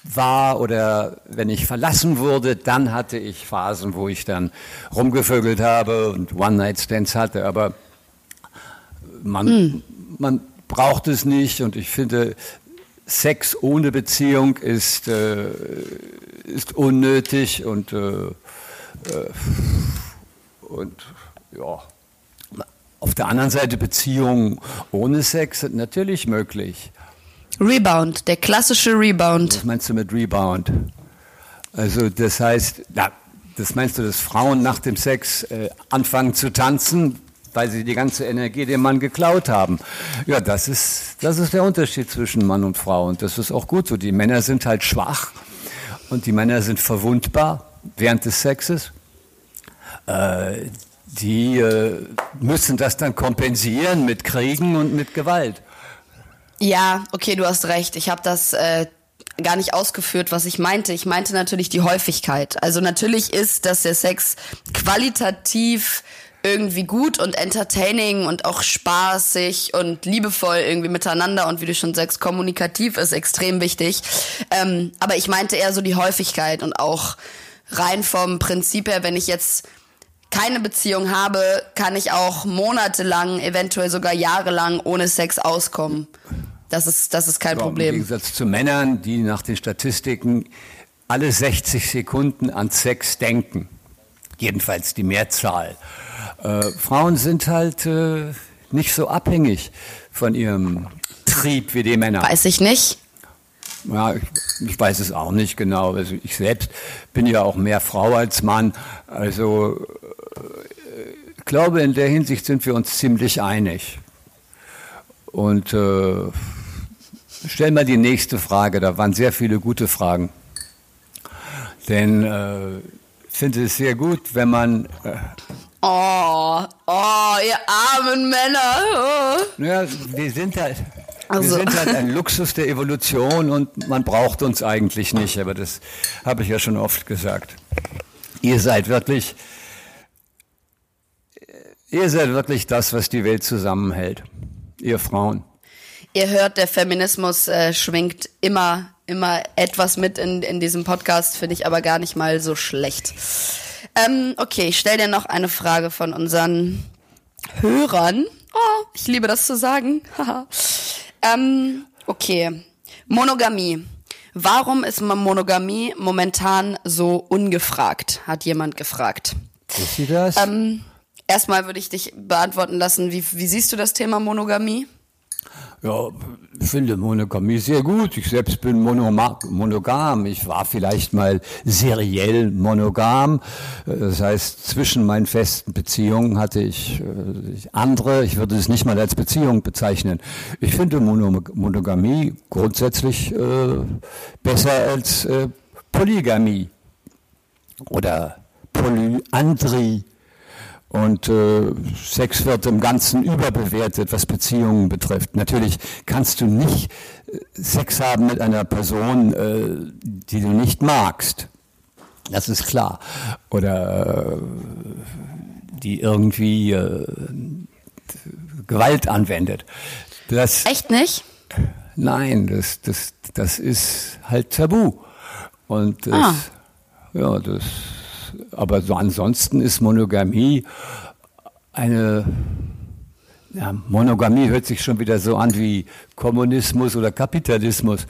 war oder wenn ich verlassen wurde, dann hatte ich Phasen, wo ich dann rumgevögelt habe und One-Night-Stands hatte. Aber man, mm. man braucht es nicht und ich finde, Sex ohne Beziehung ist, äh, ist unnötig und äh, äh, und ja, auf der anderen Seite Beziehungen ohne Sex sind natürlich möglich. Rebound, der klassische Rebound. Was meinst du mit Rebound? Also das heißt, na, das meinst du, dass Frauen nach dem Sex äh, anfangen zu tanzen, weil sie die ganze Energie dem Mann geklaut haben. Ja, das ist, das ist der Unterschied zwischen Mann und Frau und das ist auch gut so. Die Männer sind halt schwach und die Männer sind verwundbar während des Sexes äh, die äh, müssen das dann kompensieren mit Kriegen und mit Gewalt. Ja, okay, du hast recht. Ich habe das äh, gar nicht ausgeführt, was ich meinte. Ich meinte natürlich die Häufigkeit. Also natürlich ist, dass der Sex qualitativ irgendwie gut und entertaining und auch spaßig und liebevoll irgendwie miteinander und wie du schon sagst, kommunikativ ist extrem wichtig. Ähm, aber ich meinte eher so die Häufigkeit und auch rein vom Prinzip her, wenn ich jetzt keine Beziehung habe, kann ich auch monatelang, eventuell sogar jahrelang ohne Sex auskommen. Das ist, das ist kein ja, Problem. Im Gegensatz zu Männern, die nach den Statistiken alle 60 Sekunden an Sex denken. Jedenfalls die Mehrzahl. Äh, Frauen sind halt äh, nicht so abhängig von ihrem Trieb wie die Männer. Weiß ich nicht. Ja, ich, ich, weiß es auch nicht genau. Also ich selbst bin ja auch mehr Frau als Mann. Also ich glaube, in der Hinsicht sind wir uns ziemlich einig. Und äh, stell mal die nächste Frage, da waren sehr viele gute Fragen. Denn äh, ich finde es sehr gut, wenn man... Äh, oh, oh, ihr armen Männer. Oh. Ja, wir sind halt... Also. Wir sind halt ein Luxus der Evolution und man braucht uns eigentlich nicht, aber das habe ich ja schon oft gesagt. Ihr seid wirklich Ihr seid wirklich das, was die Welt zusammenhält. Ihr Frauen. Ihr hört, der Feminismus äh, schwingt immer, immer etwas mit in, in diesem Podcast, finde ich aber gar nicht mal so schlecht. Ähm, okay, ich stelle dir noch eine Frage von unseren Hörern. Oh, ich liebe das zu sagen. ähm, okay. Monogamie. Warum ist Monogamie momentan so ungefragt? Hat jemand gefragt. Ist sie das? Ähm, erstmal würde ich dich beantworten lassen, wie, wie siehst du das Thema Monogamie? Ja, ich finde Monogamie sehr gut. Ich selbst bin monogam. Ich war vielleicht mal seriell monogam. Das heißt, zwischen meinen festen Beziehungen hatte ich äh, andere. Ich würde es nicht mal als Beziehung bezeichnen. Ich finde Monogamie grundsätzlich äh, besser als äh, Polygamie oder Polyandrie. Und äh, Sex wird im Ganzen überbewertet, was Beziehungen betrifft. Natürlich kannst du nicht äh, Sex haben mit einer Person, äh, die du nicht magst. Das ist klar. Oder äh, die irgendwie äh, Gewalt anwendet. Das, Echt nicht? Nein, das, das, das ist halt tabu. Und das, ah. ja, das aber so ansonsten ist Monogamie eine ja, Monogamie hört sich schon wieder so an wie Kommunismus oder Kapitalismus.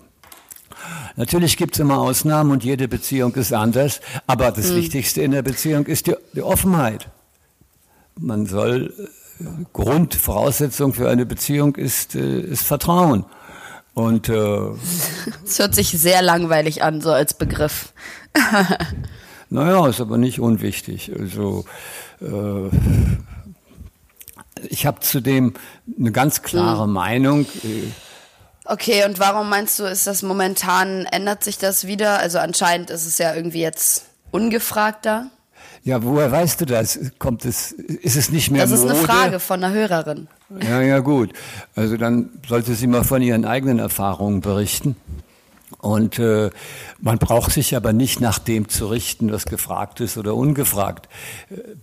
Natürlich gibt es immer Ausnahmen und jede Beziehung ist anders, aber das mhm. Wichtigste in der Beziehung ist die, die Offenheit. Man soll, äh, Grundvoraussetzung für eine Beziehung ist, äh, ist Vertrauen. Und äh, es hört sich sehr langweilig an, so als Begriff. Naja, ist aber nicht unwichtig. Also äh, ich habe zudem eine ganz klare hm. Meinung. Okay, und warum meinst du, ist das momentan, ändert sich das wieder? Also anscheinend ist es ja irgendwie jetzt ungefragter. Ja, woher weißt du das? Kommt es, ist es nicht mehr Das ist Mode? eine Frage von einer Hörerin. Ja, ja, gut. Also dann sollte sie mal von ihren eigenen Erfahrungen berichten. Und äh, man braucht sich aber nicht nach dem zu richten, was gefragt ist oder ungefragt.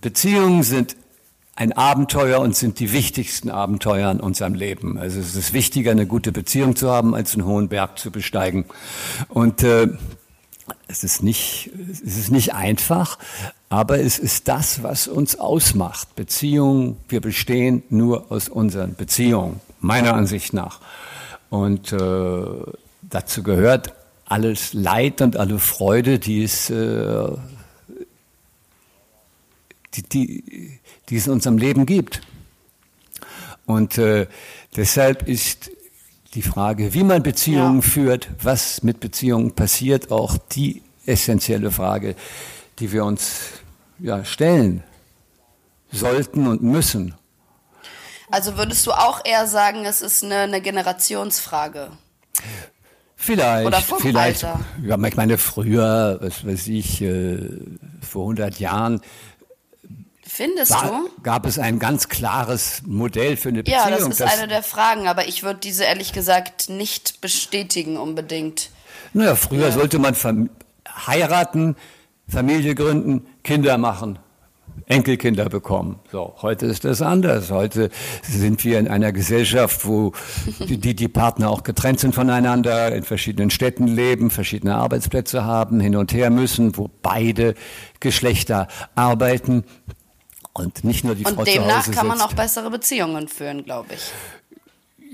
Beziehungen sind ein Abenteuer und sind die wichtigsten Abenteuer in unserem Leben. Also es ist wichtiger, eine gute Beziehung zu haben, als einen hohen Berg zu besteigen. Und äh, es ist nicht, es ist nicht einfach, aber es ist das, was uns ausmacht. Beziehungen, wir bestehen nur aus unseren Beziehungen, meiner Ansicht nach. Und äh, dazu gehört alles Leid und alle Freude, die es, äh, die, die, die es in unserem Leben gibt. Und äh, deshalb ist die Frage, wie man Beziehungen ja. führt, was mit Beziehungen passiert, auch die essentielle Frage, die wir uns ja, stellen sollten und müssen. Also würdest du auch eher sagen, es ist eine, eine Generationsfrage? Vielleicht, Oder vom vielleicht. Alter. Ja, ich meine, früher, was weiß ich, äh, vor 100 Jahren. Findest war, du? Gab es ein ganz klares Modell für eine Beziehung? Ja, das ist das, eine der Fragen, aber ich würde diese ehrlich gesagt nicht bestätigen unbedingt. Naja, früher ja. sollte man heiraten, Familie gründen, Kinder machen. Enkelkinder bekommen. So, heute ist das anders. Heute sind wir in einer Gesellschaft, wo die, die Partner auch getrennt sind voneinander, in verschiedenen Städten leben, verschiedene Arbeitsplätze haben, hin und her müssen, wo beide Geschlechter arbeiten und nicht nur die und Frau zu Hause demnach kann man auch bessere Beziehungen führen, glaube ich.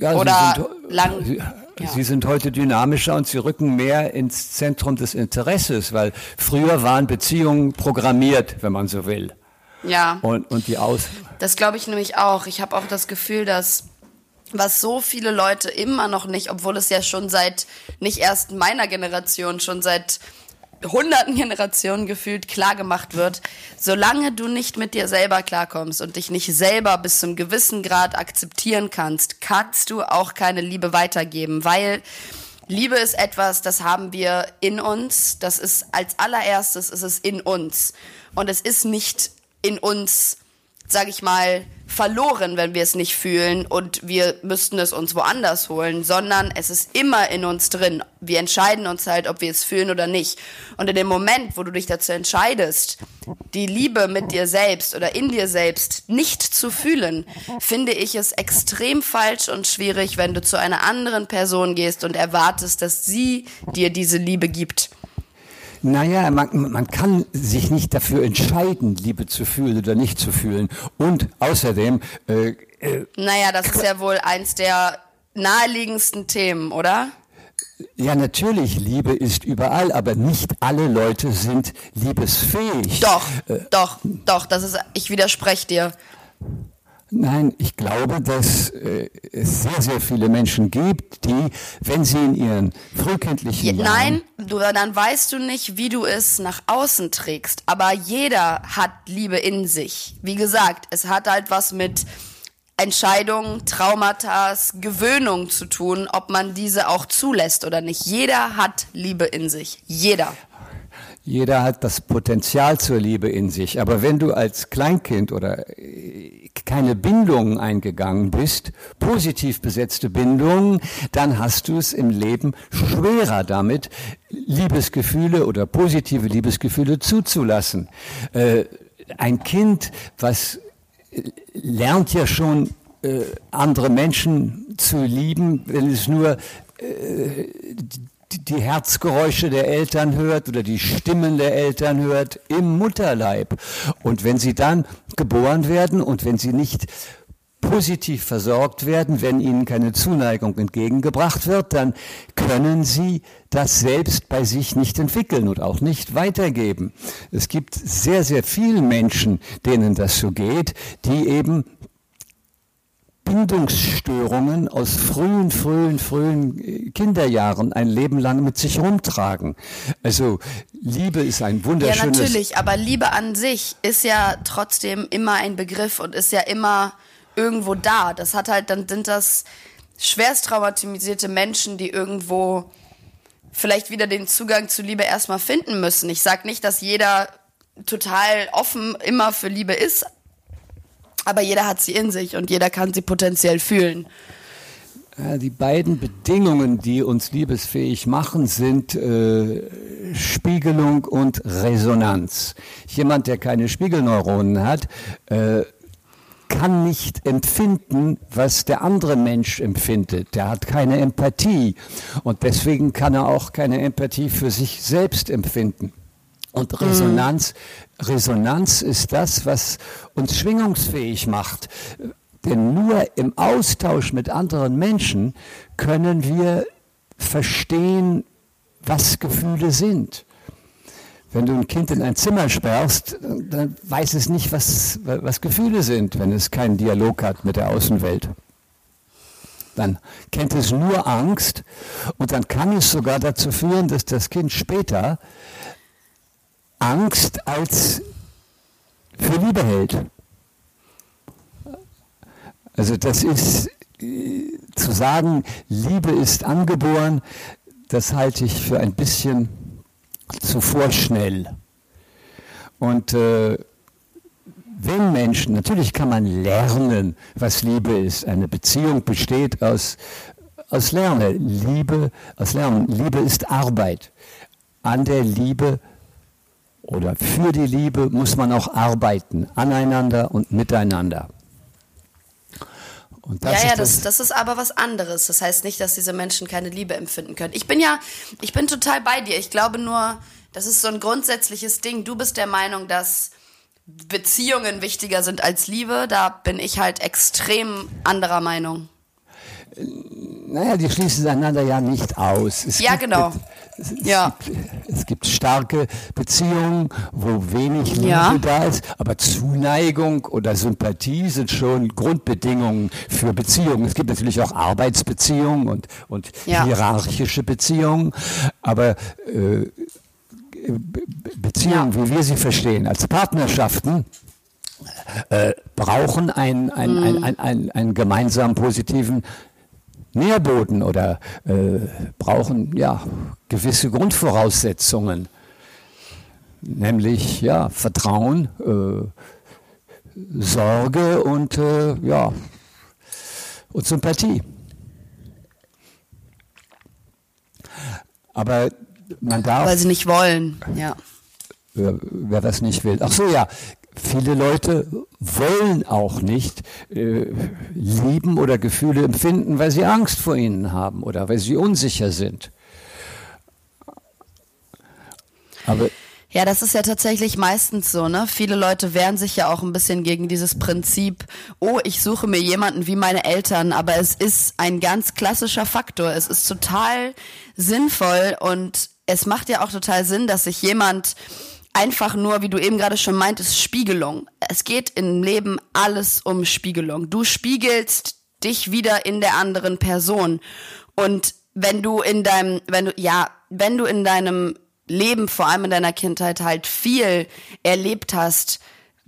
Ja, Oder sie sind, lang. Sie, ja. sie, sind heute dynamischer und sie rücken mehr ins Zentrum des Interesses, weil früher waren Beziehungen programmiert, wenn man so will. Ja. Und, und die Aus. Das glaube ich nämlich auch. Ich habe auch das Gefühl, dass was so viele Leute immer noch nicht, obwohl es ja schon seit, nicht erst meiner Generation, schon seit hunderten Generationen gefühlt klar gemacht wird, solange du nicht mit dir selber klarkommst und dich nicht selber bis zum gewissen Grad akzeptieren kannst, kannst du auch keine Liebe weitergeben, weil Liebe ist etwas, das haben wir in uns, das ist als allererstes ist es in uns und es ist nicht in uns, sag ich mal, verloren, wenn wir es nicht fühlen und wir müssten es uns woanders holen, sondern es ist immer in uns drin. Wir entscheiden uns halt, ob wir es fühlen oder nicht. Und in dem Moment, wo du dich dazu entscheidest, die Liebe mit dir selbst oder in dir selbst nicht zu fühlen, finde ich es extrem falsch und schwierig, wenn du zu einer anderen Person gehst und erwartest, dass sie dir diese Liebe gibt. Naja, man, man kann sich nicht dafür entscheiden, Liebe zu fühlen oder nicht zu fühlen. Und außerdem. Äh, äh, naja, das ist ja wohl eins der naheliegendsten Themen, oder? Ja, natürlich, Liebe ist überall, aber nicht alle Leute sind liebesfähig. Doch, äh, doch, doch, das ist, ich widerspreche dir. Nein, ich glaube, dass äh, es sehr, sehr viele Menschen gibt, die, wenn sie in ihren frühkindlichen ja, Nein, du, dann weißt du nicht, wie du es nach außen trägst. Aber jeder hat Liebe in sich. Wie gesagt, es hat halt was mit Entscheidungen, Traumata, Gewöhnung zu tun, ob man diese auch zulässt oder nicht. Jeder hat Liebe in sich. Jeder. Jeder hat das Potenzial zur Liebe in sich. Aber wenn du als Kleinkind oder keine Bindungen eingegangen bist, positiv besetzte Bindungen, dann hast du es im Leben schwerer damit, Liebesgefühle oder positive Liebesgefühle zuzulassen. Äh, ein Kind, was lernt ja schon äh, andere Menschen zu lieben, wenn es nur die Herzgeräusche der Eltern hört oder die Stimmen der Eltern hört im Mutterleib. Und wenn sie dann geboren werden und wenn sie nicht positiv versorgt werden, wenn ihnen keine Zuneigung entgegengebracht wird, dann können sie das selbst bei sich nicht entwickeln und auch nicht weitergeben. Es gibt sehr, sehr viele Menschen, denen das so geht, die eben Bindungsstörungen aus frühen, frühen, frühen äh, Kinderjahren ein Leben lang mit sich rumtragen. Also Liebe ist ein wunderschönes... Ja, natürlich, aber Liebe an sich ist ja trotzdem immer ein Begriff und ist ja immer irgendwo da. Das hat halt, dann sind das schwerst traumatisierte Menschen, die irgendwo vielleicht wieder den Zugang zu Liebe erstmal finden müssen. Ich sag nicht, dass jeder total offen immer für Liebe ist, aber jeder hat sie in sich und jeder kann sie potenziell fühlen. Die beiden Bedingungen, die uns liebesfähig machen, sind äh, Spiegelung und Resonanz. Jemand, der keine Spiegelneuronen hat, äh, kann nicht empfinden, was der andere Mensch empfindet. Der hat keine Empathie und deswegen kann er auch keine Empathie für sich selbst empfinden. Und Resonanz, mhm. Resonanz ist das, was uns schwingungsfähig macht. Denn nur im Austausch mit anderen Menschen können wir verstehen, was Gefühle sind. Wenn du ein Kind in ein Zimmer sperrst, dann weiß es nicht, was, was Gefühle sind, wenn es keinen Dialog hat mit der Außenwelt. Dann kennt es nur Angst und dann kann es sogar dazu führen, dass das Kind später Angst als für Liebe hält. Also das ist äh, zu sagen, Liebe ist angeboren, das halte ich für ein bisschen zu vorschnell. Und äh, wenn Menschen, natürlich kann man lernen, was Liebe ist. Eine Beziehung besteht aus, aus Lernen. Liebe, aus Lernen. Liebe ist Arbeit. An der Liebe oder für die Liebe muss man auch arbeiten, aneinander und miteinander. Und das ja, ja, das, das, das ist aber was anderes. Das heißt nicht, dass diese Menschen keine Liebe empfinden können. Ich bin ja, ich bin total bei dir. Ich glaube nur, das ist so ein grundsätzliches Ding. Du bist der Meinung, dass Beziehungen wichtiger sind als Liebe. Da bin ich halt extrem anderer Meinung. Naja, die schließen einander ja nicht aus. Es ja, genau. Es, ja. Gibt, es gibt starke Beziehungen, wo wenig Liebe ja. da ist, aber Zuneigung oder Sympathie sind schon Grundbedingungen für Beziehungen. Es gibt natürlich auch Arbeitsbeziehungen und, und ja. hierarchische Beziehungen, aber äh, Beziehungen, wie wir sie verstehen, als Partnerschaften, äh, brauchen einen, einen, mhm. einen, einen, einen gemeinsamen positiven Nährboden oder äh, brauchen ja gewisse Grundvoraussetzungen, nämlich ja Vertrauen, äh, Sorge und äh, ja und Sympathie. Aber man darf. Weil sie nicht wollen, ja. Wer, wer das nicht will. Ach so, ja. Viele Leute wollen auch nicht äh, lieben oder Gefühle empfinden, weil sie Angst vor ihnen haben oder weil sie unsicher sind. Aber Ja, das ist ja tatsächlich meistens so, ne? Viele Leute wehren sich ja auch ein bisschen gegen dieses Prinzip, oh, ich suche mir jemanden wie meine Eltern, aber es ist ein ganz klassischer Faktor. Es ist total sinnvoll und es macht ja auch total Sinn, dass sich jemand einfach nur, wie du eben gerade schon meintest, Spiegelung. Es geht im Leben alles um Spiegelung. Du spiegelst dich wieder in der anderen Person. Und wenn du in deinem, wenn du, ja, wenn du in deinem Leben, vor allem in deiner Kindheit, halt viel erlebt hast,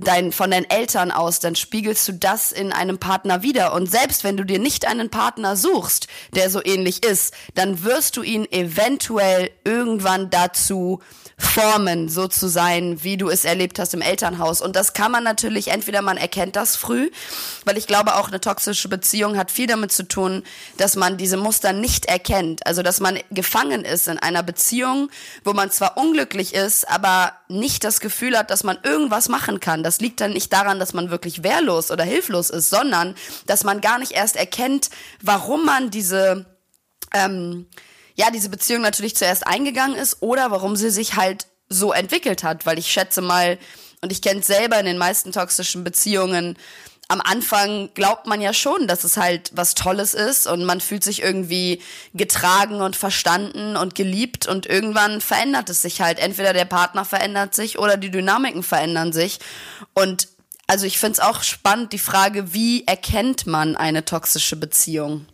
dein, von deinen Eltern aus, dann spiegelst du das in einem Partner wieder. Und selbst wenn du dir nicht einen Partner suchst, der so ähnlich ist, dann wirst du ihn eventuell irgendwann dazu formen, so zu sein, wie du es erlebt hast im Elternhaus. Und das kann man natürlich, entweder man erkennt das früh, weil ich glaube auch eine toxische Beziehung hat viel damit zu tun, dass man diese Muster nicht erkennt. Also, dass man gefangen ist in einer Beziehung, wo man zwar unglücklich ist, aber nicht das Gefühl hat, dass man irgendwas machen kann. Das liegt dann nicht daran, dass man wirklich wehrlos oder hilflos ist, sondern dass man gar nicht erst erkennt, warum man diese, ähm, ja, diese Beziehung natürlich zuerst eingegangen ist oder warum sie sich halt so entwickelt hat. Weil ich schätze mal, und ich kenne selber in den meisten toxischen Beziehungen, am Anfang glaubt man ja schon, dass es halt was Tolles ist und man fühlt sich irgendwie getragen und verstanden und geliebt und irgendwann verändert es sich halt. Entweder der Partner verändert sich oder die Dynamiken verändern sich. Und also ich finde es auch spannend, die Frage, wie erkennt man eine toxische Beziehung?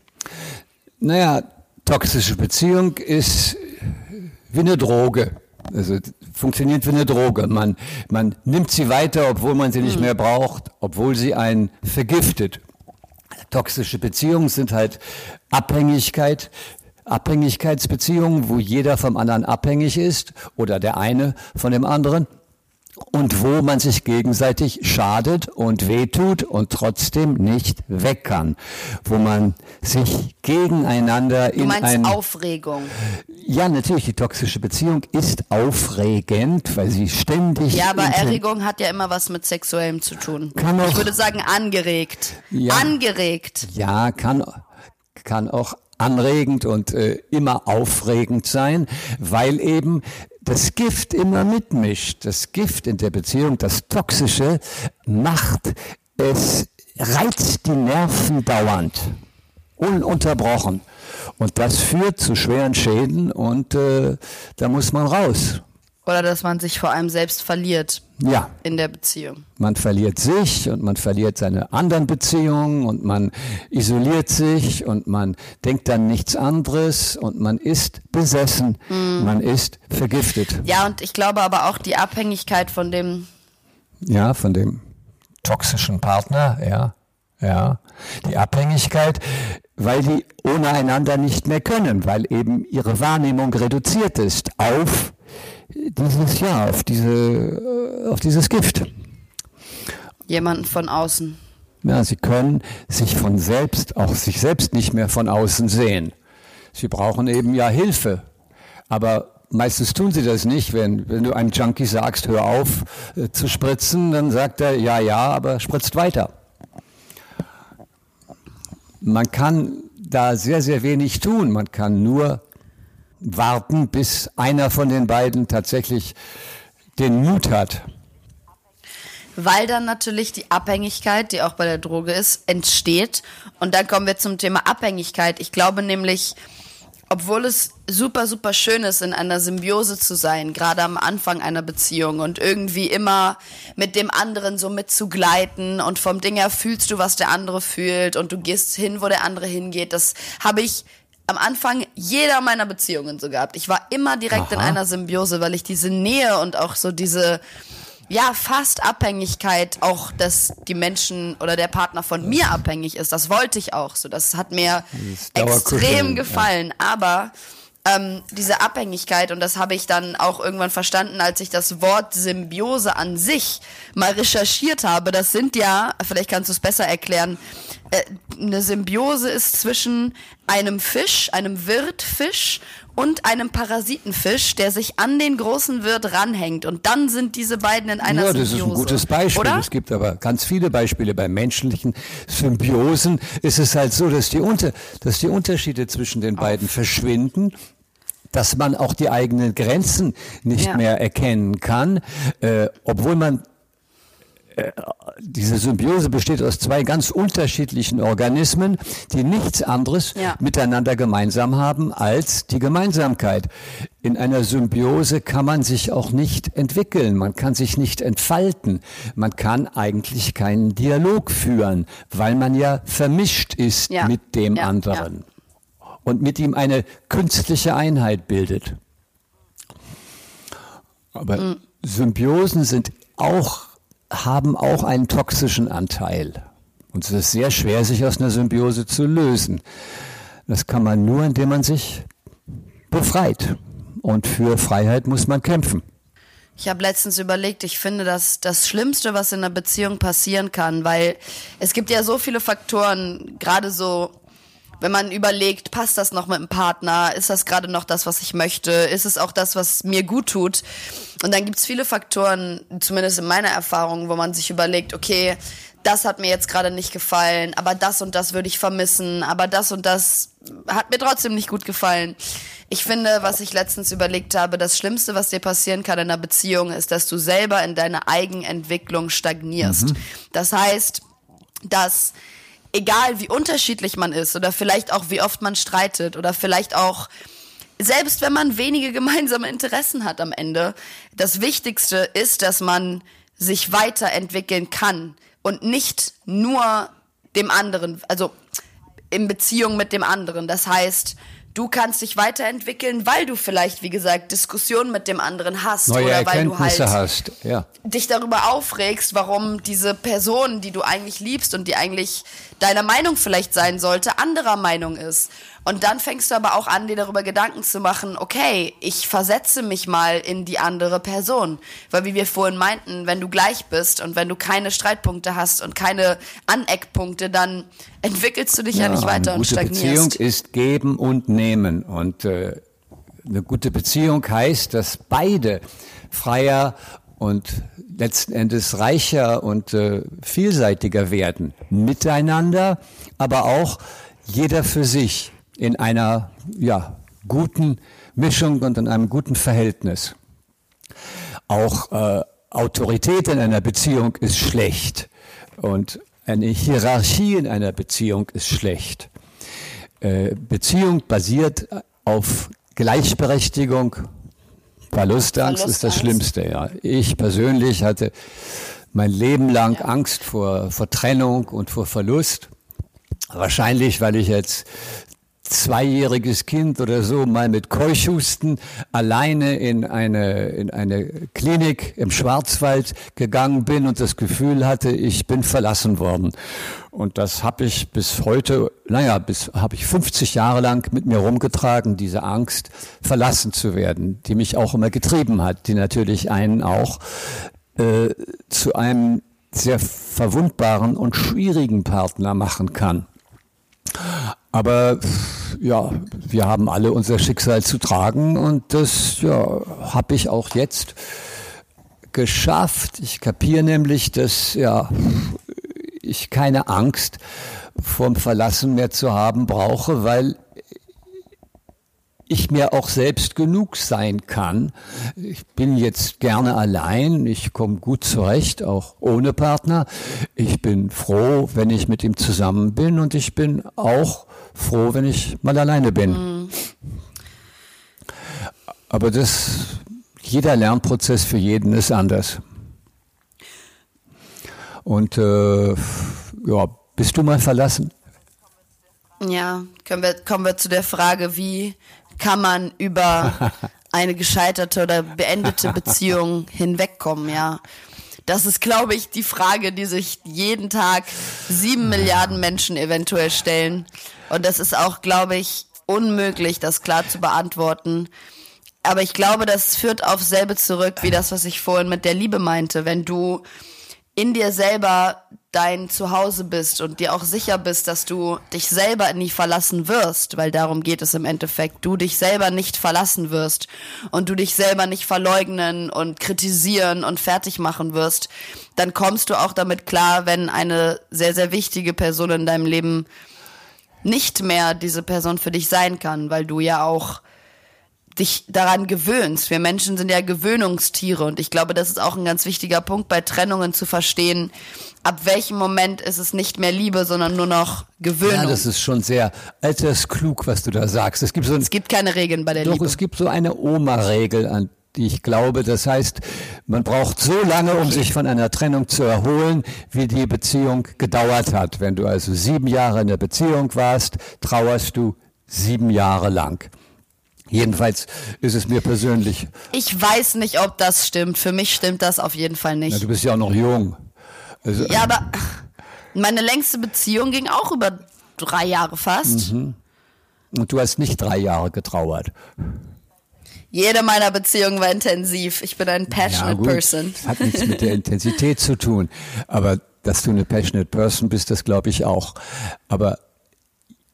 Naja, Toxische Beziehung ist wie eine Droge. Also funktioniert wie eine Droge. Man, man nimmt sie weiter, obwohl man sie nicht hm. mehr braucht, obwohl sie einen vergiftet. Toxische Beziehungen sind halt Abhängigkeit, Abhängigkeitsbeziehungen, wo jeder vom anderen abhängig ist oder der eine von dem anderen und wo man sich gegenseitig schadet und wehtut und trotzdem nicht weg kann, wo man sich gegeneinander du in ein Aufregung. Ja, natürlich die toxische Beziehung ist aufregend, weil sie ständig Ja, aber Erregung hat ja immer was mit sexuellem zu tun. Kann auch, ich würde sagen angeregt. Ja, angeregt. Ja, kann kann auch anregend und äh, immer aufregend sein, weil eben das Gift immer mitmischt. Das Gift in der Beziehung, das Toxische, macht es, reizt die Nerven dauernd, ununterbrochen. Und das führt zu schweren Schäden und äh, da muss man raus. Oder dass man sich vor allem selbst verliert. Ja. In der Beziehung. Man verliert sich und man verliert seine anderen Beziehungen und man isoliert sich und man denkt dann nichts anderes und man ist besessen. Mhm. Man ist vergiftet. Ja, und ich glaube aber auch die Abhängigkeit von dem. Ja, von dem toxischen Partner, ja. Ja. Die Abhängigkeit, weil die ohne einander nicht mehr können, weil eben ihre Wahrnehmung reduziert ist auf dieses Jahr, auf, diese, äh, auf dieses Gift. Jemanden von außen. Ja, sie können sich von selbst, auch sich selbst nicht mehr von außen sehen. Sie brauchen eben ja Hilfe. Aber meistens tun sie das nicht. Wenn, wenn du einem Junkie sagst, hör auf äh, zu spritzen, dann sagt er, ja, ja, aber spritzt weiter. Man kann da sehr, sehr wenig tun. Man kann nur warten, bis einer von den beiden tatsächlich den Mut hat. Weil dann natürlich die Abhängigkeit, die auch bei der Droge ist, entsteht. Und dann kommen wir zum Thema Abhängigkeit. Ich glaube nämlich, obwohl es super, super schön ist, in einer Symbiose zu sein, gerade am Anfang einer Beziehung und irgendwie immer mit dem anderen so mitzugleiten und vom Ding her fühlst du, was der andere fühlt und du gehst hin, wo der andere hingeht. Das habe ich am Anfang jeder meiner Beziehungen so gehabt. Ich war immer direkt Aha. in einer Symbiose, weil ich diese Nähe und auch so diese ja, fast Abhängigkeit auch, dass die Menschen oder der Partner von mir abhängig ist. Das wollte ich auch so. Das hat mir extrem gefallen. Ja. Aber ähm, diese Abhängigkeit, und das habe ich dann auch irgendwann verstanden, als ich das Wort Symbiose an sich mal recherchiert habe. Das sind ja, vielleicht kannst du es besser erklären, äh, eine Symbiose ist zwischen einem Fisch, einem Wirtfisch und einem Parasitenfisch, der sich an den großen Wirt ranhängt. Und dann sind diese beiden in einer Symbiose. Ja, das ist ein gutes Beispiel. Oder? Es gibt aber ganz viele Beispiele. Bei menschlichen Symbiosen ist es halt so, dass die, Unter dass die Unterschiede zwischen den beiden Auf. verschwinden dass man auch die eigenen Grenzen nicht ja. mehr erkennen kann, äh, obwohl man diese Symbiose besteht aus zwei ganz unterschiedlichen Organismen, die nichts anderes ja. miteinander gemeinsam haben als die Gemeinsamkeit. In einer Symbiose kann man sich auch nicht entwickeln, man kann sich nicht entfalten, man kann eigentlich keinen Dialog führen, weil man ja vermischt ist ja. mit dem ja. anderen und mit ihm eine künstliche Einheit bildet. Aber mhm. Symbiosen sind auch haben auch einen toxischen Anteil. Und es ist sehr schwer, sich aus einer Symbiose zu lösen. Das kann man nur, indem man sich befreit. Und für Freiheit muss man kämpfen. Ich habe letztens überlegt, ich finde das das Schlimmste, was in einer Beziehung passieren kann, weil es gibt ja so viele Faktoren, gerade so wenn man überlegt, passt das noch mit dem Partner? Ist das gerade noch das, was ich möchte? Ist es auch das, was mir gut tut? Und dann gibt's viele Faktoren, zumindest in meiner Erfahrung, wo man sich überlegt, okay, das hat mir jetzt gerade nicht gefallen, aber das und das würde ich vermissen, aber das und das hat mir trotzdem nicht gut gefallen. Ich finde, was ich letztens überlegt habe, das Schlimmste, was dir passieren kann in einer Beziehung, ist, dass du selber in deiner Eigenentwicklung stagnierst. Mhm. Das heißt, dass egal wie unterschiedlich man ist oder vielleicht auch wie oft man streitet oder vielleicht auch selbst wenn man wenige gemeinsame Interessen hat am Ende, das Wichtigste ist, dass man sich weiterentwickeln kann und nicht nur dem anderen, also in Beziehung mit dem anderen. Das heißt, Du kannst dich weiterentwickeln, weil du vielleicht, wie gesagt, Diskussionen mit dem anderen hast Neue oder weil du halt hast. Ja. dich darüber aufregst, warum diese Person, die du eigentlich liebst und die eigentlich deiner Meinung vielleicht sein sollte, anderer Meinung ist. Und dann fängst du aber auch an, dir darüber Gedanken zu machen, okay, ich versetze mich mal in die andere Person. Weil wie wir vorhin meinten, wenn du gleich bist und wenn du keine Streitpunkte hast und keine Aneckpunkte, dann entwickelst du dich ja, ja nicht weiter eine gute und stagnierst. Beziehung ist geben und nehmen. Und äh, eine gute Beziehung heißt, dass beide freier und letzten Endes reicher und äh, vielseitiger werden. Miteinander, aber auch jeder für sich in einer ja, guten Mischung und in einem guten Verhältnis. Auch äh, Autorität in einer Beziehung ist schlecht und eine Hierarchie in einer Beziehung ist schlecht. Äh, Beziehung basiert auf Gleichberechtigung. Verlustangst ist das Schlimmste. Ja. Ich persönlich hatte mein Leben lang ja. Angst vor, vor Trennung und vor Verlust. Wahrscheinlich, weil ich jetzt zweijähriges Kind oder so mal mit Keuchhusten alleine in eine, in eine Klinik im Schwarzwald gegangen bin und das Gefühl hatte, ich bin verlassen worden. Und das habe ich bis heute, naja, bis habe ich 50 Jahre lang mit mir rumgetragen, diese Angst, verlassen zu werden, die mich auch immer getrieben hat, die natürlich einen auch äh, zu einem sehr verwundbaren und schwierigen Partner machen kann. Aber ja, wir haben alle unser Schicksal zu tragen und das ja, habe ich auch jetzt geschafft. Ich kapiere nämlich, dass ja, ich keine Angst vorm Verlassen mehr zu haben brauche, weil ich mir auch selbst genug sein kann. Ich bin jetzt gerne allein, ich komme gut zurecht, auch ohne Partner. Ich bin froh, wenn ich mit ihm zusammen bin und ich bin auch froh, wenn ich mal alleine bin. Mhm. Aber das, jeder Lernprozess für jeden ist anders. Und äh, ja, bist du mal verlassen? Ja, können wir, kommen wir zu der Frage, wie kann man über eine gescheiterte oder beendete Beziehung hinwegkommen, ja. Das ist, glaube ich, die Frage, die sich jeden Tag sieben Milliarden Menschen eventuell stellen. Und das ist auch, glaube ich, unmöglich, das klar zu beantworten. Aber ich glaube, das führt auf selbe zurück, wie das, was ich vorhin mit der Liebe meinte. Wenn du in dir selber dein Zuhause bist und dir auch sicher bist, dass du dich selber nie verlassen wirst, weil darum geht es im Endeffekt, du dich selber nicht verlassen wirst und du dich selber nicht verleugnen und kritisieren und fertig machen wirst, dann kommst du auch damit klar, wenn eine sehr, sehr wichtige Person in deinem Leben nicht mehr diese Person für dich sein kann, weil du ja auch dich daran gewöhnst. Wir Menschen sind ja Gewöhnungstiere und ich glaube, das ist auch ein ganz wichtiger Punkt bei Trennungen zu verstehen, ab welchem Moment ist es nicht mehr Liebe, sondern nur noch Gewöhnung. Ja, das ist schon sehr altersklug, was du da sagst. Es gibt so ein, es gibt keine Regeln bei der doch, Liebe. es gibt so eine Oma-Regel, an die ich glaube. Das heißt, man braucht so lange, um sich von einer Trennung zu erholen, wie die Beziehung gedauert hat. Wenn du also sieben Jahre in der Beziehung warst, trauerst du sieben Jahre lang. Jedenfalls ist es mir persönlich. Ich weiß nicht, ob das stimmt. Für mich stimmt das auf jeden Fall nicht. Na, du bist ja auch noch jung. Also, ja, aber meine längste Beziehung ging auch über drei Jahre fast. Mhm. Und du hast nicht drei Jahre getrauert. Jede meiner Beziehungen war intensiv. Ich bin ein passionate ja, gut, person. Das hat nichts mit der Intensität zu tun. Aber dass du eine passionate person bist, das glaube ich auch. Aber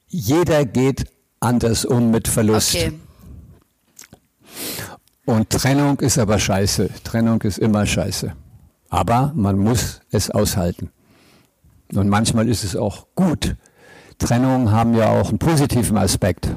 jeder geht anders um mit Verlust. Okay. Und Trennung ist aber scheiße. Trennung ist immer scheiße. Aber man muss es aushalten. Und manchmal ist es auch gut. Trennungen haben ja auch einen positiven Aspekt.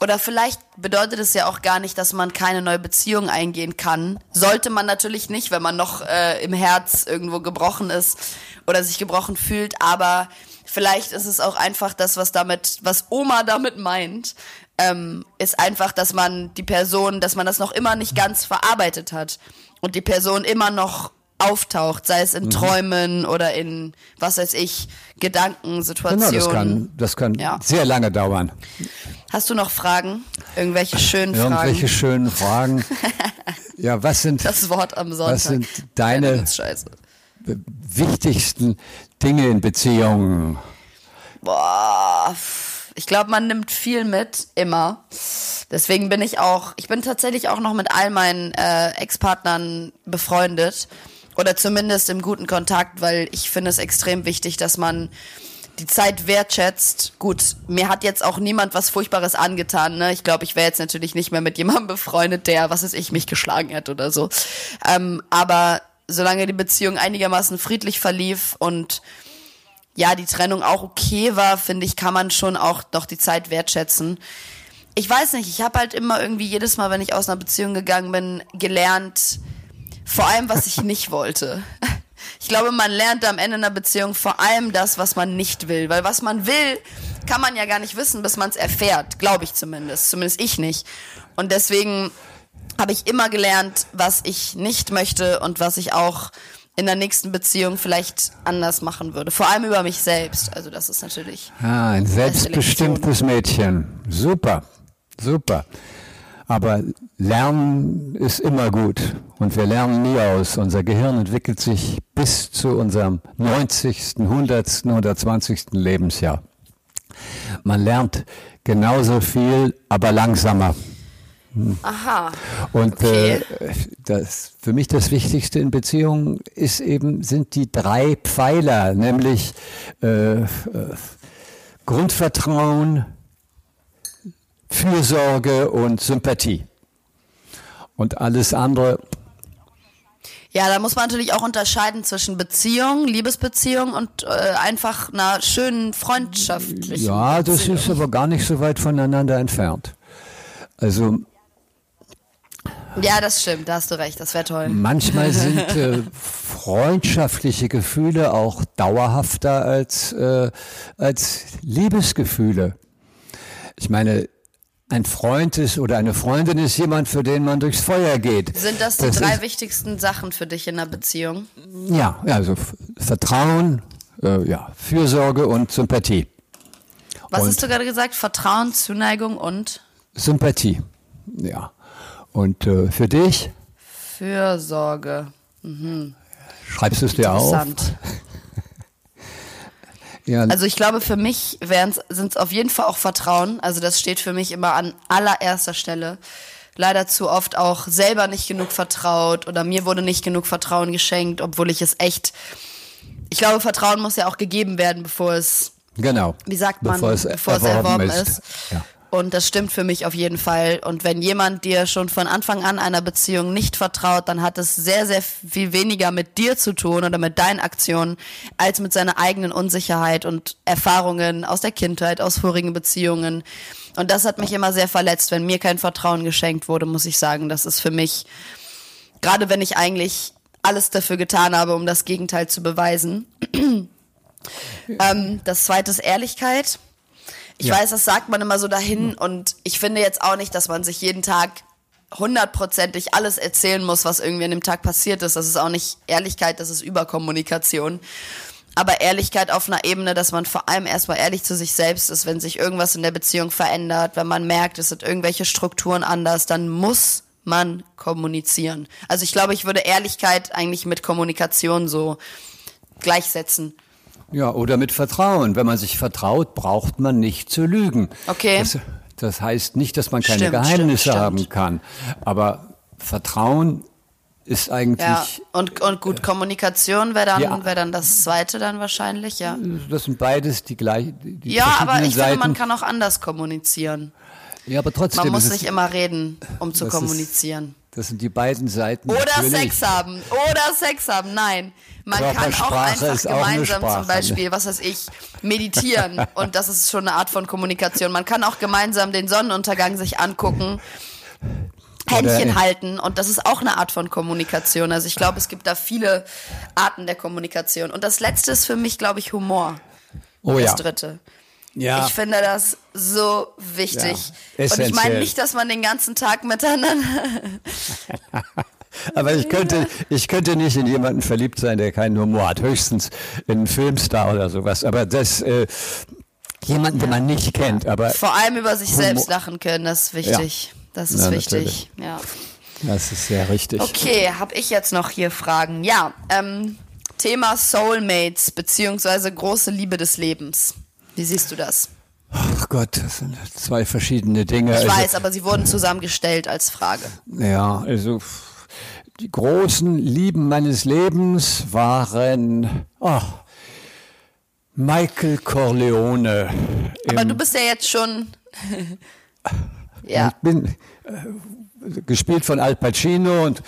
Oder vielleicht bedeutet es ja auch gar nicht, dass man keine neue Beziehung eingehen kann. Sollte man natürlich nicht, wenn man noch äh, im Herz irgendwo gebrochen ist oder sich gebrochen fühlt. Aber vielleicht ist es auch einfach das, was damit, was Oma damit meint, ähm, ist einfach, dass man die Person, dass man das noch immer nicht ganz verarbeitet hat und die Person immer noch auftaucht, sei es in mhm. Träumen oder in, was weiß ich, Gedankensituationen. Genau, das kann, das kann ja. sehr lange dauern. Hast du noch Fragen? Irgendwelche schönen Fragen? Irgendwelche schönen Fragen. ja, was sind, das Wort am Sonntag. Was sind deine wichtigsten Dinge in Beziehungen? Boah, ich glaube, man nimmt viel mit, immer. Deswegen bin ich auch, ich bin tatsächlich auch noch mit all meinen äh, Ex-Partnern befreundet oder zumindest im guten Kontakt, weil ich finde es extrem wichtig, dass man die Zeit wertschätzt. Gut, mir hat jetzt auch niemand was Furchtbares angetan. Ne? Ich glaube, ich wäre jetzt natürlich nicht mehr mit jemandem befreundet, der, was ist ich, mich geschlagen hat oder so. Ähm, aber solange die Beziehung einigermaßen friedlich verlief und ja, die Trennung auch okay war, finde ich, kann man schon auch noch die Zeit wertschätzen. Ich weiß nicht, ich habe halt immer irgendwie jedes Mal, wenn ich aus einer Beziehung gegangen bin, gelernt, vor allem, was ich nicht wollte. Ich glaube, man lernt am Ende einer Beziehung vor allem das, was man nicht will. Weil was man will, kann man ja gar nicht wissen, bis man es erfährt. Glaube ich zumindest. Zumindest ich nicht. Und deswegen habe ich immer gelernt, was ich nicht möchte und was ich auch in der nächsten Beziehung vielleicht anders machen würde. Vor allem über mich selbst. Also das ist natürlich. Ah, ein selbstbestimmtes Mädchen. Super, super. Aber Lernen ist immer gut und wir lernen nie aus. Unser Gehirn entwickelt sich bis zu unserem 90., 100., 120. Lebensjahr. Man lernt genauso viel, aber langsamer. Aha. Und okay. äh, das, für mich das Wichtigste in Beziehungen ist eben, sind die drei Pfeiler, nämlich äh, äh, Grundvertrauen, Fürsorge und Sympathie. Und alles andere. Ja, da muss man natürlich auch unterscheiden zwischen Beziehung, Liebesbeziehung und äh, einfach einer schönen freundschaftlichen. Ja, das Beziehung. ist aber gar nicht so weit voneinander entfernt. Also ja, das stimmt, da hast du recht, das wäre toll. Manchmal sind äh, freundschaftliche Gefühle auch dauerhafter als, äh, als Liebesgefühle. Ich meine, ein Freund ist oder eine Freundin ist jemand, für den man durchs Feuer geht. Sind das die das drei wichtigsten Sachen für dich in einer Beziehung? Ja, also Vertrauen, äh, ja, Fürsorge und Sympathie. Was und hast du gerade gesagt? Vertrauen, Zuneigung und? Sympathie, ja. Und äh, für dich? Fürsorge. Mhm. Schreibst du es dir auf? Interessant. Ja. Also ich glaube, für mich sind es auf jeden Fall auch Vertrauen. Also das steht für mich immer an allererster Stelle. Leider zu oft auch selber nicht genug vertraut oder mir wurde nicht genug Vertrauen geschenkt, obwohl ich es echt. Ich glaube, Vertrauen muss ja auch gegeben werden, bevor es. Genau. Wie sagt man, bevor es, bevor erworben, es erworben ist. ist. Ja. Und das stimmt für mich auf jeden Fall. Und wenn jemand dir schon von Anfang an einer Beziehung nicht vertraut, dann hat es sehr, sehr viel weniger mit dir zu tun oder mit deinen Aktionen, als mit seiner eigenen Unsicherheit und Erfahrungen aus der Kindheit, aus vorigen Beziehungen. Und das hat mich immer sehr verletzt, wenn mir kein Vertrauen geschenkt wurde, muss ich sagen. Das ist für mich, gerade wenn ich eigentlich alles dafür getan habe, um das Gegenteil zu beweisen. ähm, das zweite ist Ehrlichkeit ich ja. weiß, das sagt man immer so dahin und ich finde jetzt auch nicht, dass man sich jeden Tag hundertprozentig alles erzählen muss, was irgendwie an dem Tag passiert ist. Das ist auch nicht Ehrlichkeit, das ist Überkommunikation. Aber Ehrlichkeit auf einer Ebene, dass man vor allem erstmal ehrlich zu sich selbst ist, wenn sich irgendwas in der Beziehung verändert, wenn man merkt, es sind irgendwelche Strukturen anders, dann muss man kommunizieren. Also ich glaube, ich würde Ehrlichkeit eigentlich mit Kommunikation so gleichsetzen. Ja, oder mit Vertrauen. Wenn man sich vertraut, braucht man nicht zu lügen. Okay. Das, das heißt nicht, dass man keine stimmt, Geheimnisse stimmt, haben stimmt. kann. Aber Vertrauen ist eigentlich. Ja, und, und gut, Kommunikation wäre dann, ja. wär dann das zweite dann wahrscheinlich, ja. Das sind beides die gleichen. Ja, aber ich Seiten. finde, man kann auch anders kommunizieren. Ja, aber trotzdem. Man muss nicht immer reden, um zu kommunizieren. Ist, das sind die beiden Seiten. Oder natürlich. Sex haben. Oder Sex haben. Nein. Man kann auch einfach gemeinsam auch zum Beispiel, was weiß ich, meditieren. und das ist schon eine Art von Kommunikation. Man kann auch gemeinsam den Sonnenuntergang sich angucken. Händchen halten und das ist auch eine Art von Kommunikation. Also ich glaube, es gibt da viele Arten der Kommunikation. Und das letzte ist für mich, glaube ich, Humor. Oh das ja. dritte. Ja. Ich finde das so wichtig. Ja, und ich meine nicht, dass man den ganzen Tag miteinander. Aber ich könnte, ich könnte nicht in jemanden verliebt sein, der keinen Humor hat. Höchstens in einen Filmstar oder sowas. Aber das, äh, jemanden, den man nicht kennt. Aber Vor allem über sich Humor. selbst lachen können, das ist wichtig. Ja. Das ist ja, wichtig. Ja. Das ist sehr richtig. Okay, habe ich jetzt noch hier Fragen? Ja, ähm, Thema Soulmates beziehungsweise große Liebe des Lebens. Wie siehst du das? Ach Gott, das sind zwei verschiedene Dinge. Ich also, weiß, aber sie wurden zusammengestellt als Frage. Ja, also die großen Lieben meines Lebens waren oh, Michael Corleone. Aber du bist ja jetzt schon. ja. Ich bin äh, gespielt von Al Pacino und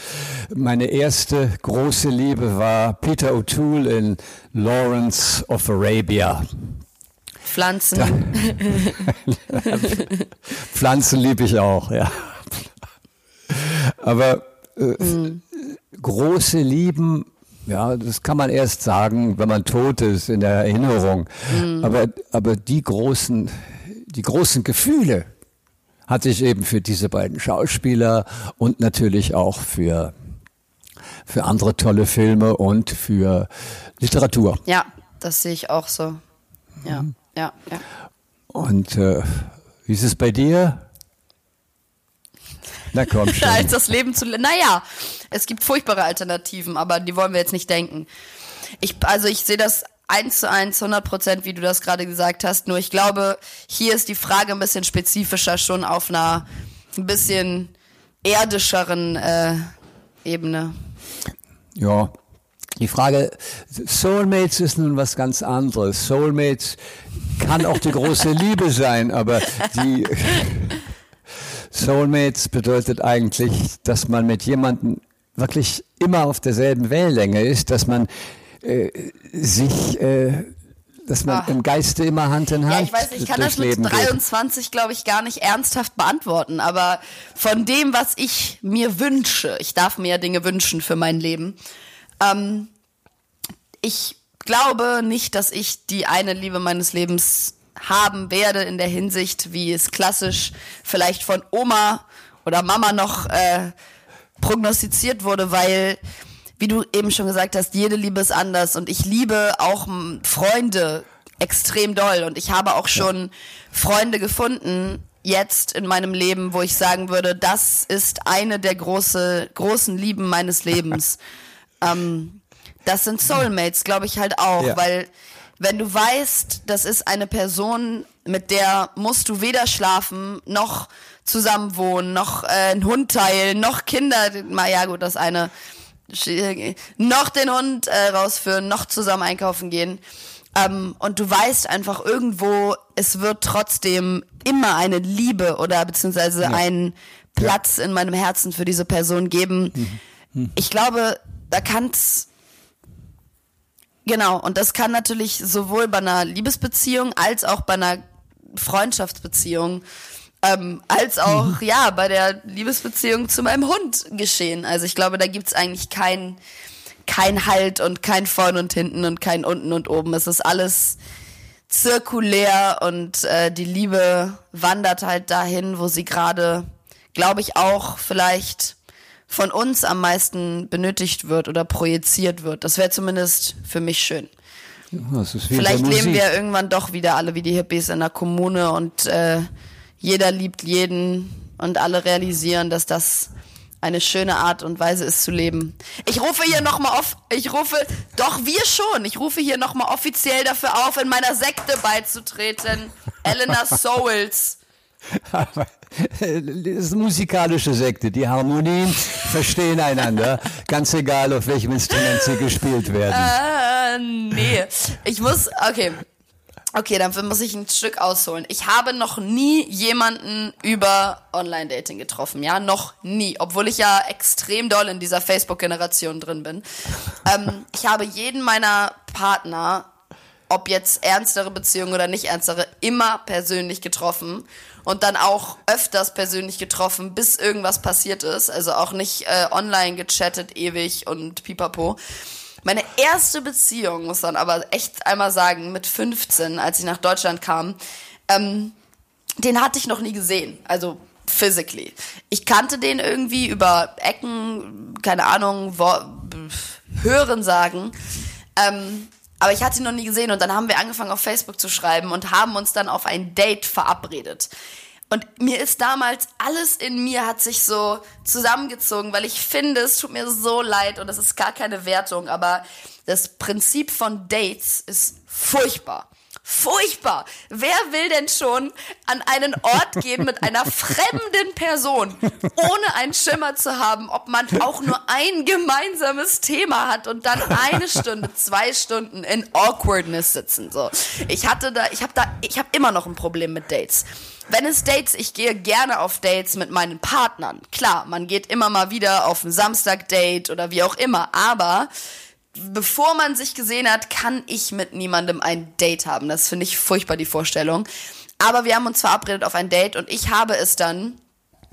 meine erste große Liebe war Peter O'Toole in Lawrence of Arabia. Pflanzen. Pflanzen liebe ich auch, ja. Aber mhm. große Lieben, ja, das kann man erst sagen, wenn man tot ist in der Erinnerung. Mhm. Aber, aber die großen, die großen Gefühle hatte ich eben für diese beiden Schauspieler und natürlich auch für, für andere tolle Filme und für Literatur. Ja, das sehe ich auch so. Ja, mhm. Ja, ja. Und äh, wie ist es bei dir? Na komm schon. als das Leben zu. Naja, es gibt furchtbare Alternativen, aber die wollen wir jetzt nicht denken. Ich, also ich sehe das eins zu eins, 100 Prozent, wie du das gerade gesagt hast. Nur ich glaube, hier ist die Frage ein bisschen spezifischer, schon auf einer ein bisschen erdischeren äh, Ebene. Ja, die Frage, Soulmates ist nun was ganz anderes. Soulmates kann auch die große Liebe sein, aber die Soulmates bedeutet eigentlich, dass man mit jemandem wirklich immer auf derselben Wellenlänge ist, dass man äh, sich, äh, dass man Ach. im Geiste immer Hand in Hand. Ja, ich weiß, ich kann das mit Leben 23, glaube ich, gar nicht ernsthaft beantworten, aber von dem, was ich mir wünsche, ich darf mir ja Dinge wünschen für mein Leben, ähm, ich glaube nicht, dass ich die eine Liebe meines Lebens haben werde in der Hinsicht, wie es klassisch vielleicht von Oma oder Mama noch äh, prognostiziert wurde, weil, wie du eben schon gesagt hast, jede Liebe ist anders und ich liebe auch Freunde extrem doll und ich habe auch schon Freunde gefunden, jetzt in meinem Leben, wo ich sagen würde, das ist eine der große, großen Lieben meines Lebens. Ähm, das sind Soulmates, glaube ich halt auch, ja. weil wenn du weißt, das ist eine Person, mit der musst du weder schlafen, noch zusammenwohnen, noch äh, einen Hund teilen, noch Kinder, mal ja gut, das eine, noch den Hund äh, rausführen, noch zusammen einkaufen gehen. Ähm, und du weißt einfach irgendwo, es wird trotzdem immer eine Liebe oder beziehungsweise ja. einen Platz ja. in meinem Herzen für diese Person geben. Mhm. Mhm. Ich glaube, da kann's Genau, und das kann natürlich sowohl bei einer Liebesbeziehung als auch bei einer Freundschaftsbeziehung ähm, als auch mhm. ja bei der Liebesbeziehung zu meinem Hund geschehen. Also ich glaube, da gibt's eigentlich kein kein Halt und kein vorn und hinten und kein unten und oben. Es ist alles zirkulär und äh, die Liebe wandert halt dahin, wo sie gerade, glaube ich, auch vielleicht von uns am meisten benötigt wird oder projiziert wird. Das wäre zumindest für mich schön. Ja, Vielleicht leben wir irgendwann doch wieder alle wie die Hippies in der Kommune und äh, jeder liebt jeden und alle realisieren, dass das eine schöne Art und Weise ist zu leben. Ich rufe hier nochmal auf, ich rufe, doch wir schon, ich rufe hier nochmal offiziell dafür auf, in meiner Sekte beizutreten. Elena Souls. Das ist eine musikalische Sekte. Die Harmonien verstehen einander, ganz egal, auf welchem Instrument sie gespielt werden. Äh, nee. Ich muss, okay. Okay, dann muss ich ein Stück ausholen. Ich habe noch nie jemanden über Online-Dating getroffen, ja, noch nie, obwohl ich ja extrem doll in dieser Facebook-Generation drin bin. ähm, ich habe jeden meiner Partner, ob jetzt ernstere Beziehungen oder nicht ernstere, immer persönlich getroffen und dann auch öfters persönlich getroffen, bis irgendwas passiert ist. Also auch nicht äh, online gechattet ewig und pipapo. Meine erste Beziehung, muss man aber echt einmal sagen, mit 15, als ich nach Deutschland kam, ähm, den hatte ich noch nie gesehen. Also physically. Ich kannte den irgendwie über Ecken, keine Ahnung, hören sagen. Ähm, aber ich hatte ihn noch nie gesehen und dann haben wir angefangen auf Facebook zu schreiben und haben uns dann auf ein Date verabredet. Und mir ist damals alles in mir hat sich so zusammengezogen, weil ich finde, es tut mir so leid und das ist gar keine Wertung, aber das Prinzip von Dates ist furchtbar. Furchtbar. Wer will denn schon an einen Ort gehen mit einer fremden Person, ohne einen Schimmer zu haben, ob man auch nur ein gemeinsames Thema hat und dann eine Stunde, zwei Stunden in Awkwardness sitzen, so. Ich hatte da, ich habe da, ich habe immer noch ein Problem mit Dates wenn es Dates, ich gehe gerne auf Dates mit meinen Partnern. Klar, man geht immer mal wieder auf ein Samstag-Date oder wie auch immer, aber bevor man sich gesehen hat, kann ich mit niemandem ein Date haben. Das finde ich furchtbar, die Vorstellung. Aber wir haben uns verabredet auf ein Date und ich habe es dann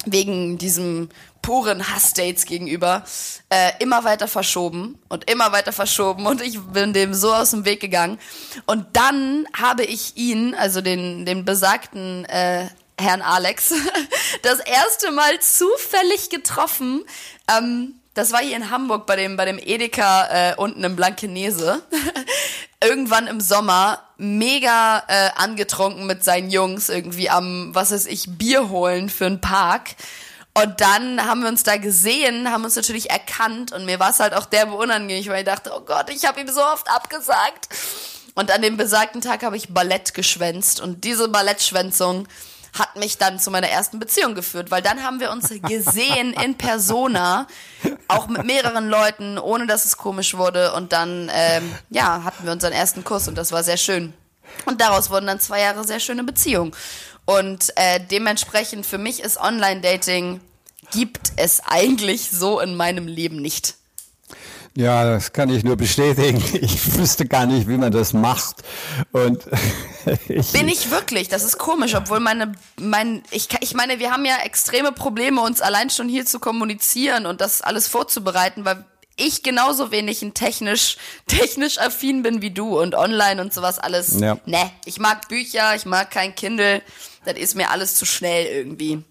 wegen diesem puren Hassdates gegenüber äh, immer weiter verschoben und immer weiter verschoben und ich bin dem so aus dem Weg gegangen. Und dann habe ich ihn, also den, den besagten äh, Herrn Alex, das erste Mal zufällig getroffen. Ähm, das war hier in Hamburg bei dem, bei dem Edeka äh, unten im Blankenese. Irgendwann im Sommer mega äh, angetrunken mit seinen Jungs irgendwie am, was weiß ich, Bier holen für einen Park. Und dann haben wir uns da gesehen, haben uns natürlich erkannt und mir war es halt auch derbe unangenehm, weil ich dachte, oh Gott, ich habe ihm so oft abgesagt. Und an dem besagten Tag habe ich Ballett geschwänzt und diese Ballettschwänzung hat mich dann zu meiner ersten Beziehung geführt, weil dann haben wir uns gesehen in Persona, auch mit mehreren Leuten, ohne dass es komisch wurde und dann ähm, ja hatten wir unseren ersten Kuss und das war sehr schön. Und daraus wurden dann zwei Jahre sehr schöne Beziehungen. Und äh, dementsprechend für mich ist Online-Dating gibt es eigentlich so in meinem Leben nicht. Ja, das kann ich nur bestätigen. Ich wüsste gar nicht, wie man das macht. Und ich bin ich wirklich. Das ist komisch, obwohl meine, mein, ich, ich meine, wir haben ja extreme Probleme, uns allein schon hier zu kommunizieren und das alles vorzubereiten, weil ich genauso wenig ein technisch, technisch affin bin wie du und online und sowas alles. Ja. Ne, ich mag Bücher, ich mag kein Kindle. Das ist mir alles zu schnell irgendwie.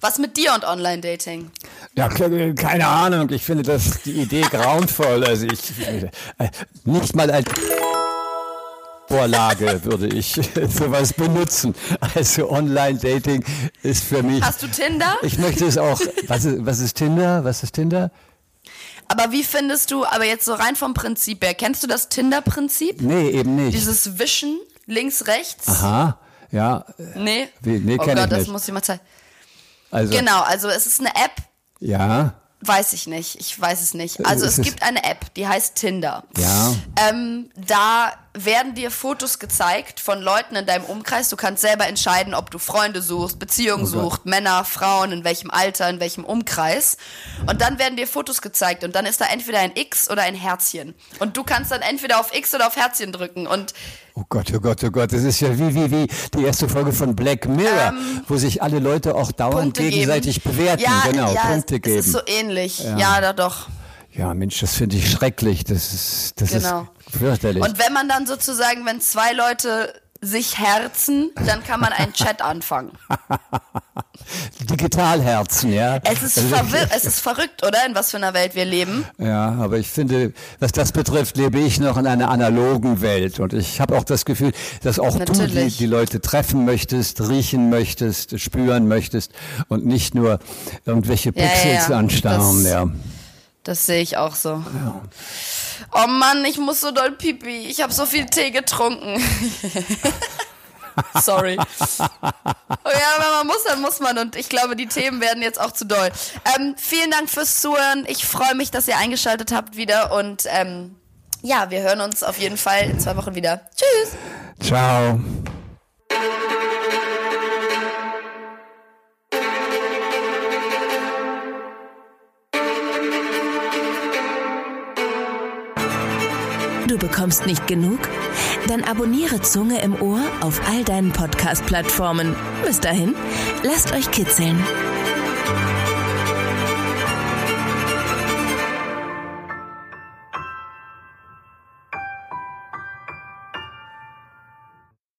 Was mit dir und Online-Dating? Ja, keine Ahnung. Ich finde das die Idee grauenvoll. Also ich äh, nicht mal als Vorlage würde ich sowas benutzen. Also Online-Dating ist für mich. Hast du Tinder? Ich möchte es auch. Was ist, was ist Tinder? Was ist Tinder? Aber wie findest du, aber jetzt so rein vom Prinzip her, kennst du das Tinder-Prinzip? Nee, eben nicht. Dieses Wischen, links, rechts? Aha, ja. Nee? Wie, nee, oh kenn Gott, ich das muss ich mal zeigen. Also, genau, also es ist eine App. Ja. Weiß ich nicht. Ich weiß es nicht. Also es gibt eine App, die heißt Tinder. Ja. Ähm, da werden dir Fotos gezeigt von Leuten in deinem Umkreis. Du kannst selber entscheiden, ob du Freunde suchst, Beziehungen Oh suchst, Männer, Frauen, in welchem Alter, in welchem Umkreis. Und dann werden dir Fotos gezeigt und dann ist da entweder ein X oder ein Herzchen. Und du kannst dann entweder auf X oder auf Herzchen drücken. Und Oh Gott, oh Gott, oh Gott, das ist ja wie, wie, wie die erste Folge von Black Mirror, wo sich alle Leute auch dauernd Ähm, Punkte gegenseitig geben. bewerten. Ja, genau, ja, Punkte es, geben. es ist so ähnlich. Ja, da doch. ja, Mensch, das finde ich schrecklich. Das ist, das Genau. ist fürchterlich. Und wenn man dann sozusagen, wenn zwei Leute sich herzen, dann kann man einen Chat anfangen. Digitalherzen, ja. Es ist, Also, verwirr es ist verrückt, oder? In was für einer Welt wir leben. Ja, aber ich finde, was das betrifft, lebe ich noch in einer analogen Welt. Und ich habe auch das Gefühl, dass auch du die, Natürlich. die Leute treffen möchtest, riechen möchtest, spüren möchtest und nicht nur irgendwelche Ja, ja, Pixels ja. anstarren. Das- Ja. Das sehe ich auch so. Oh Mann, ich muss so doll pipi. Ich habe so viel Tee getrunken. Sorry. Oh ja, wenn man muss, dann muss man. Und ich glaube, die Themen werden jetzt auch zu doll. Ähm, vielen Dank fürs Zuhören. Ich freue mich, dass ihr eingeschaltet habt wieder. Und ähm, ja, wir hören uns auf jeden Fall in zwei Wochen wieder. Tschüss. Ciao. Du bekommst nicht genug? Dann abonniere Zunge im Ohr auf all deinen Podcast-Plattformen. Bis dahin, lasst euch kitzeln.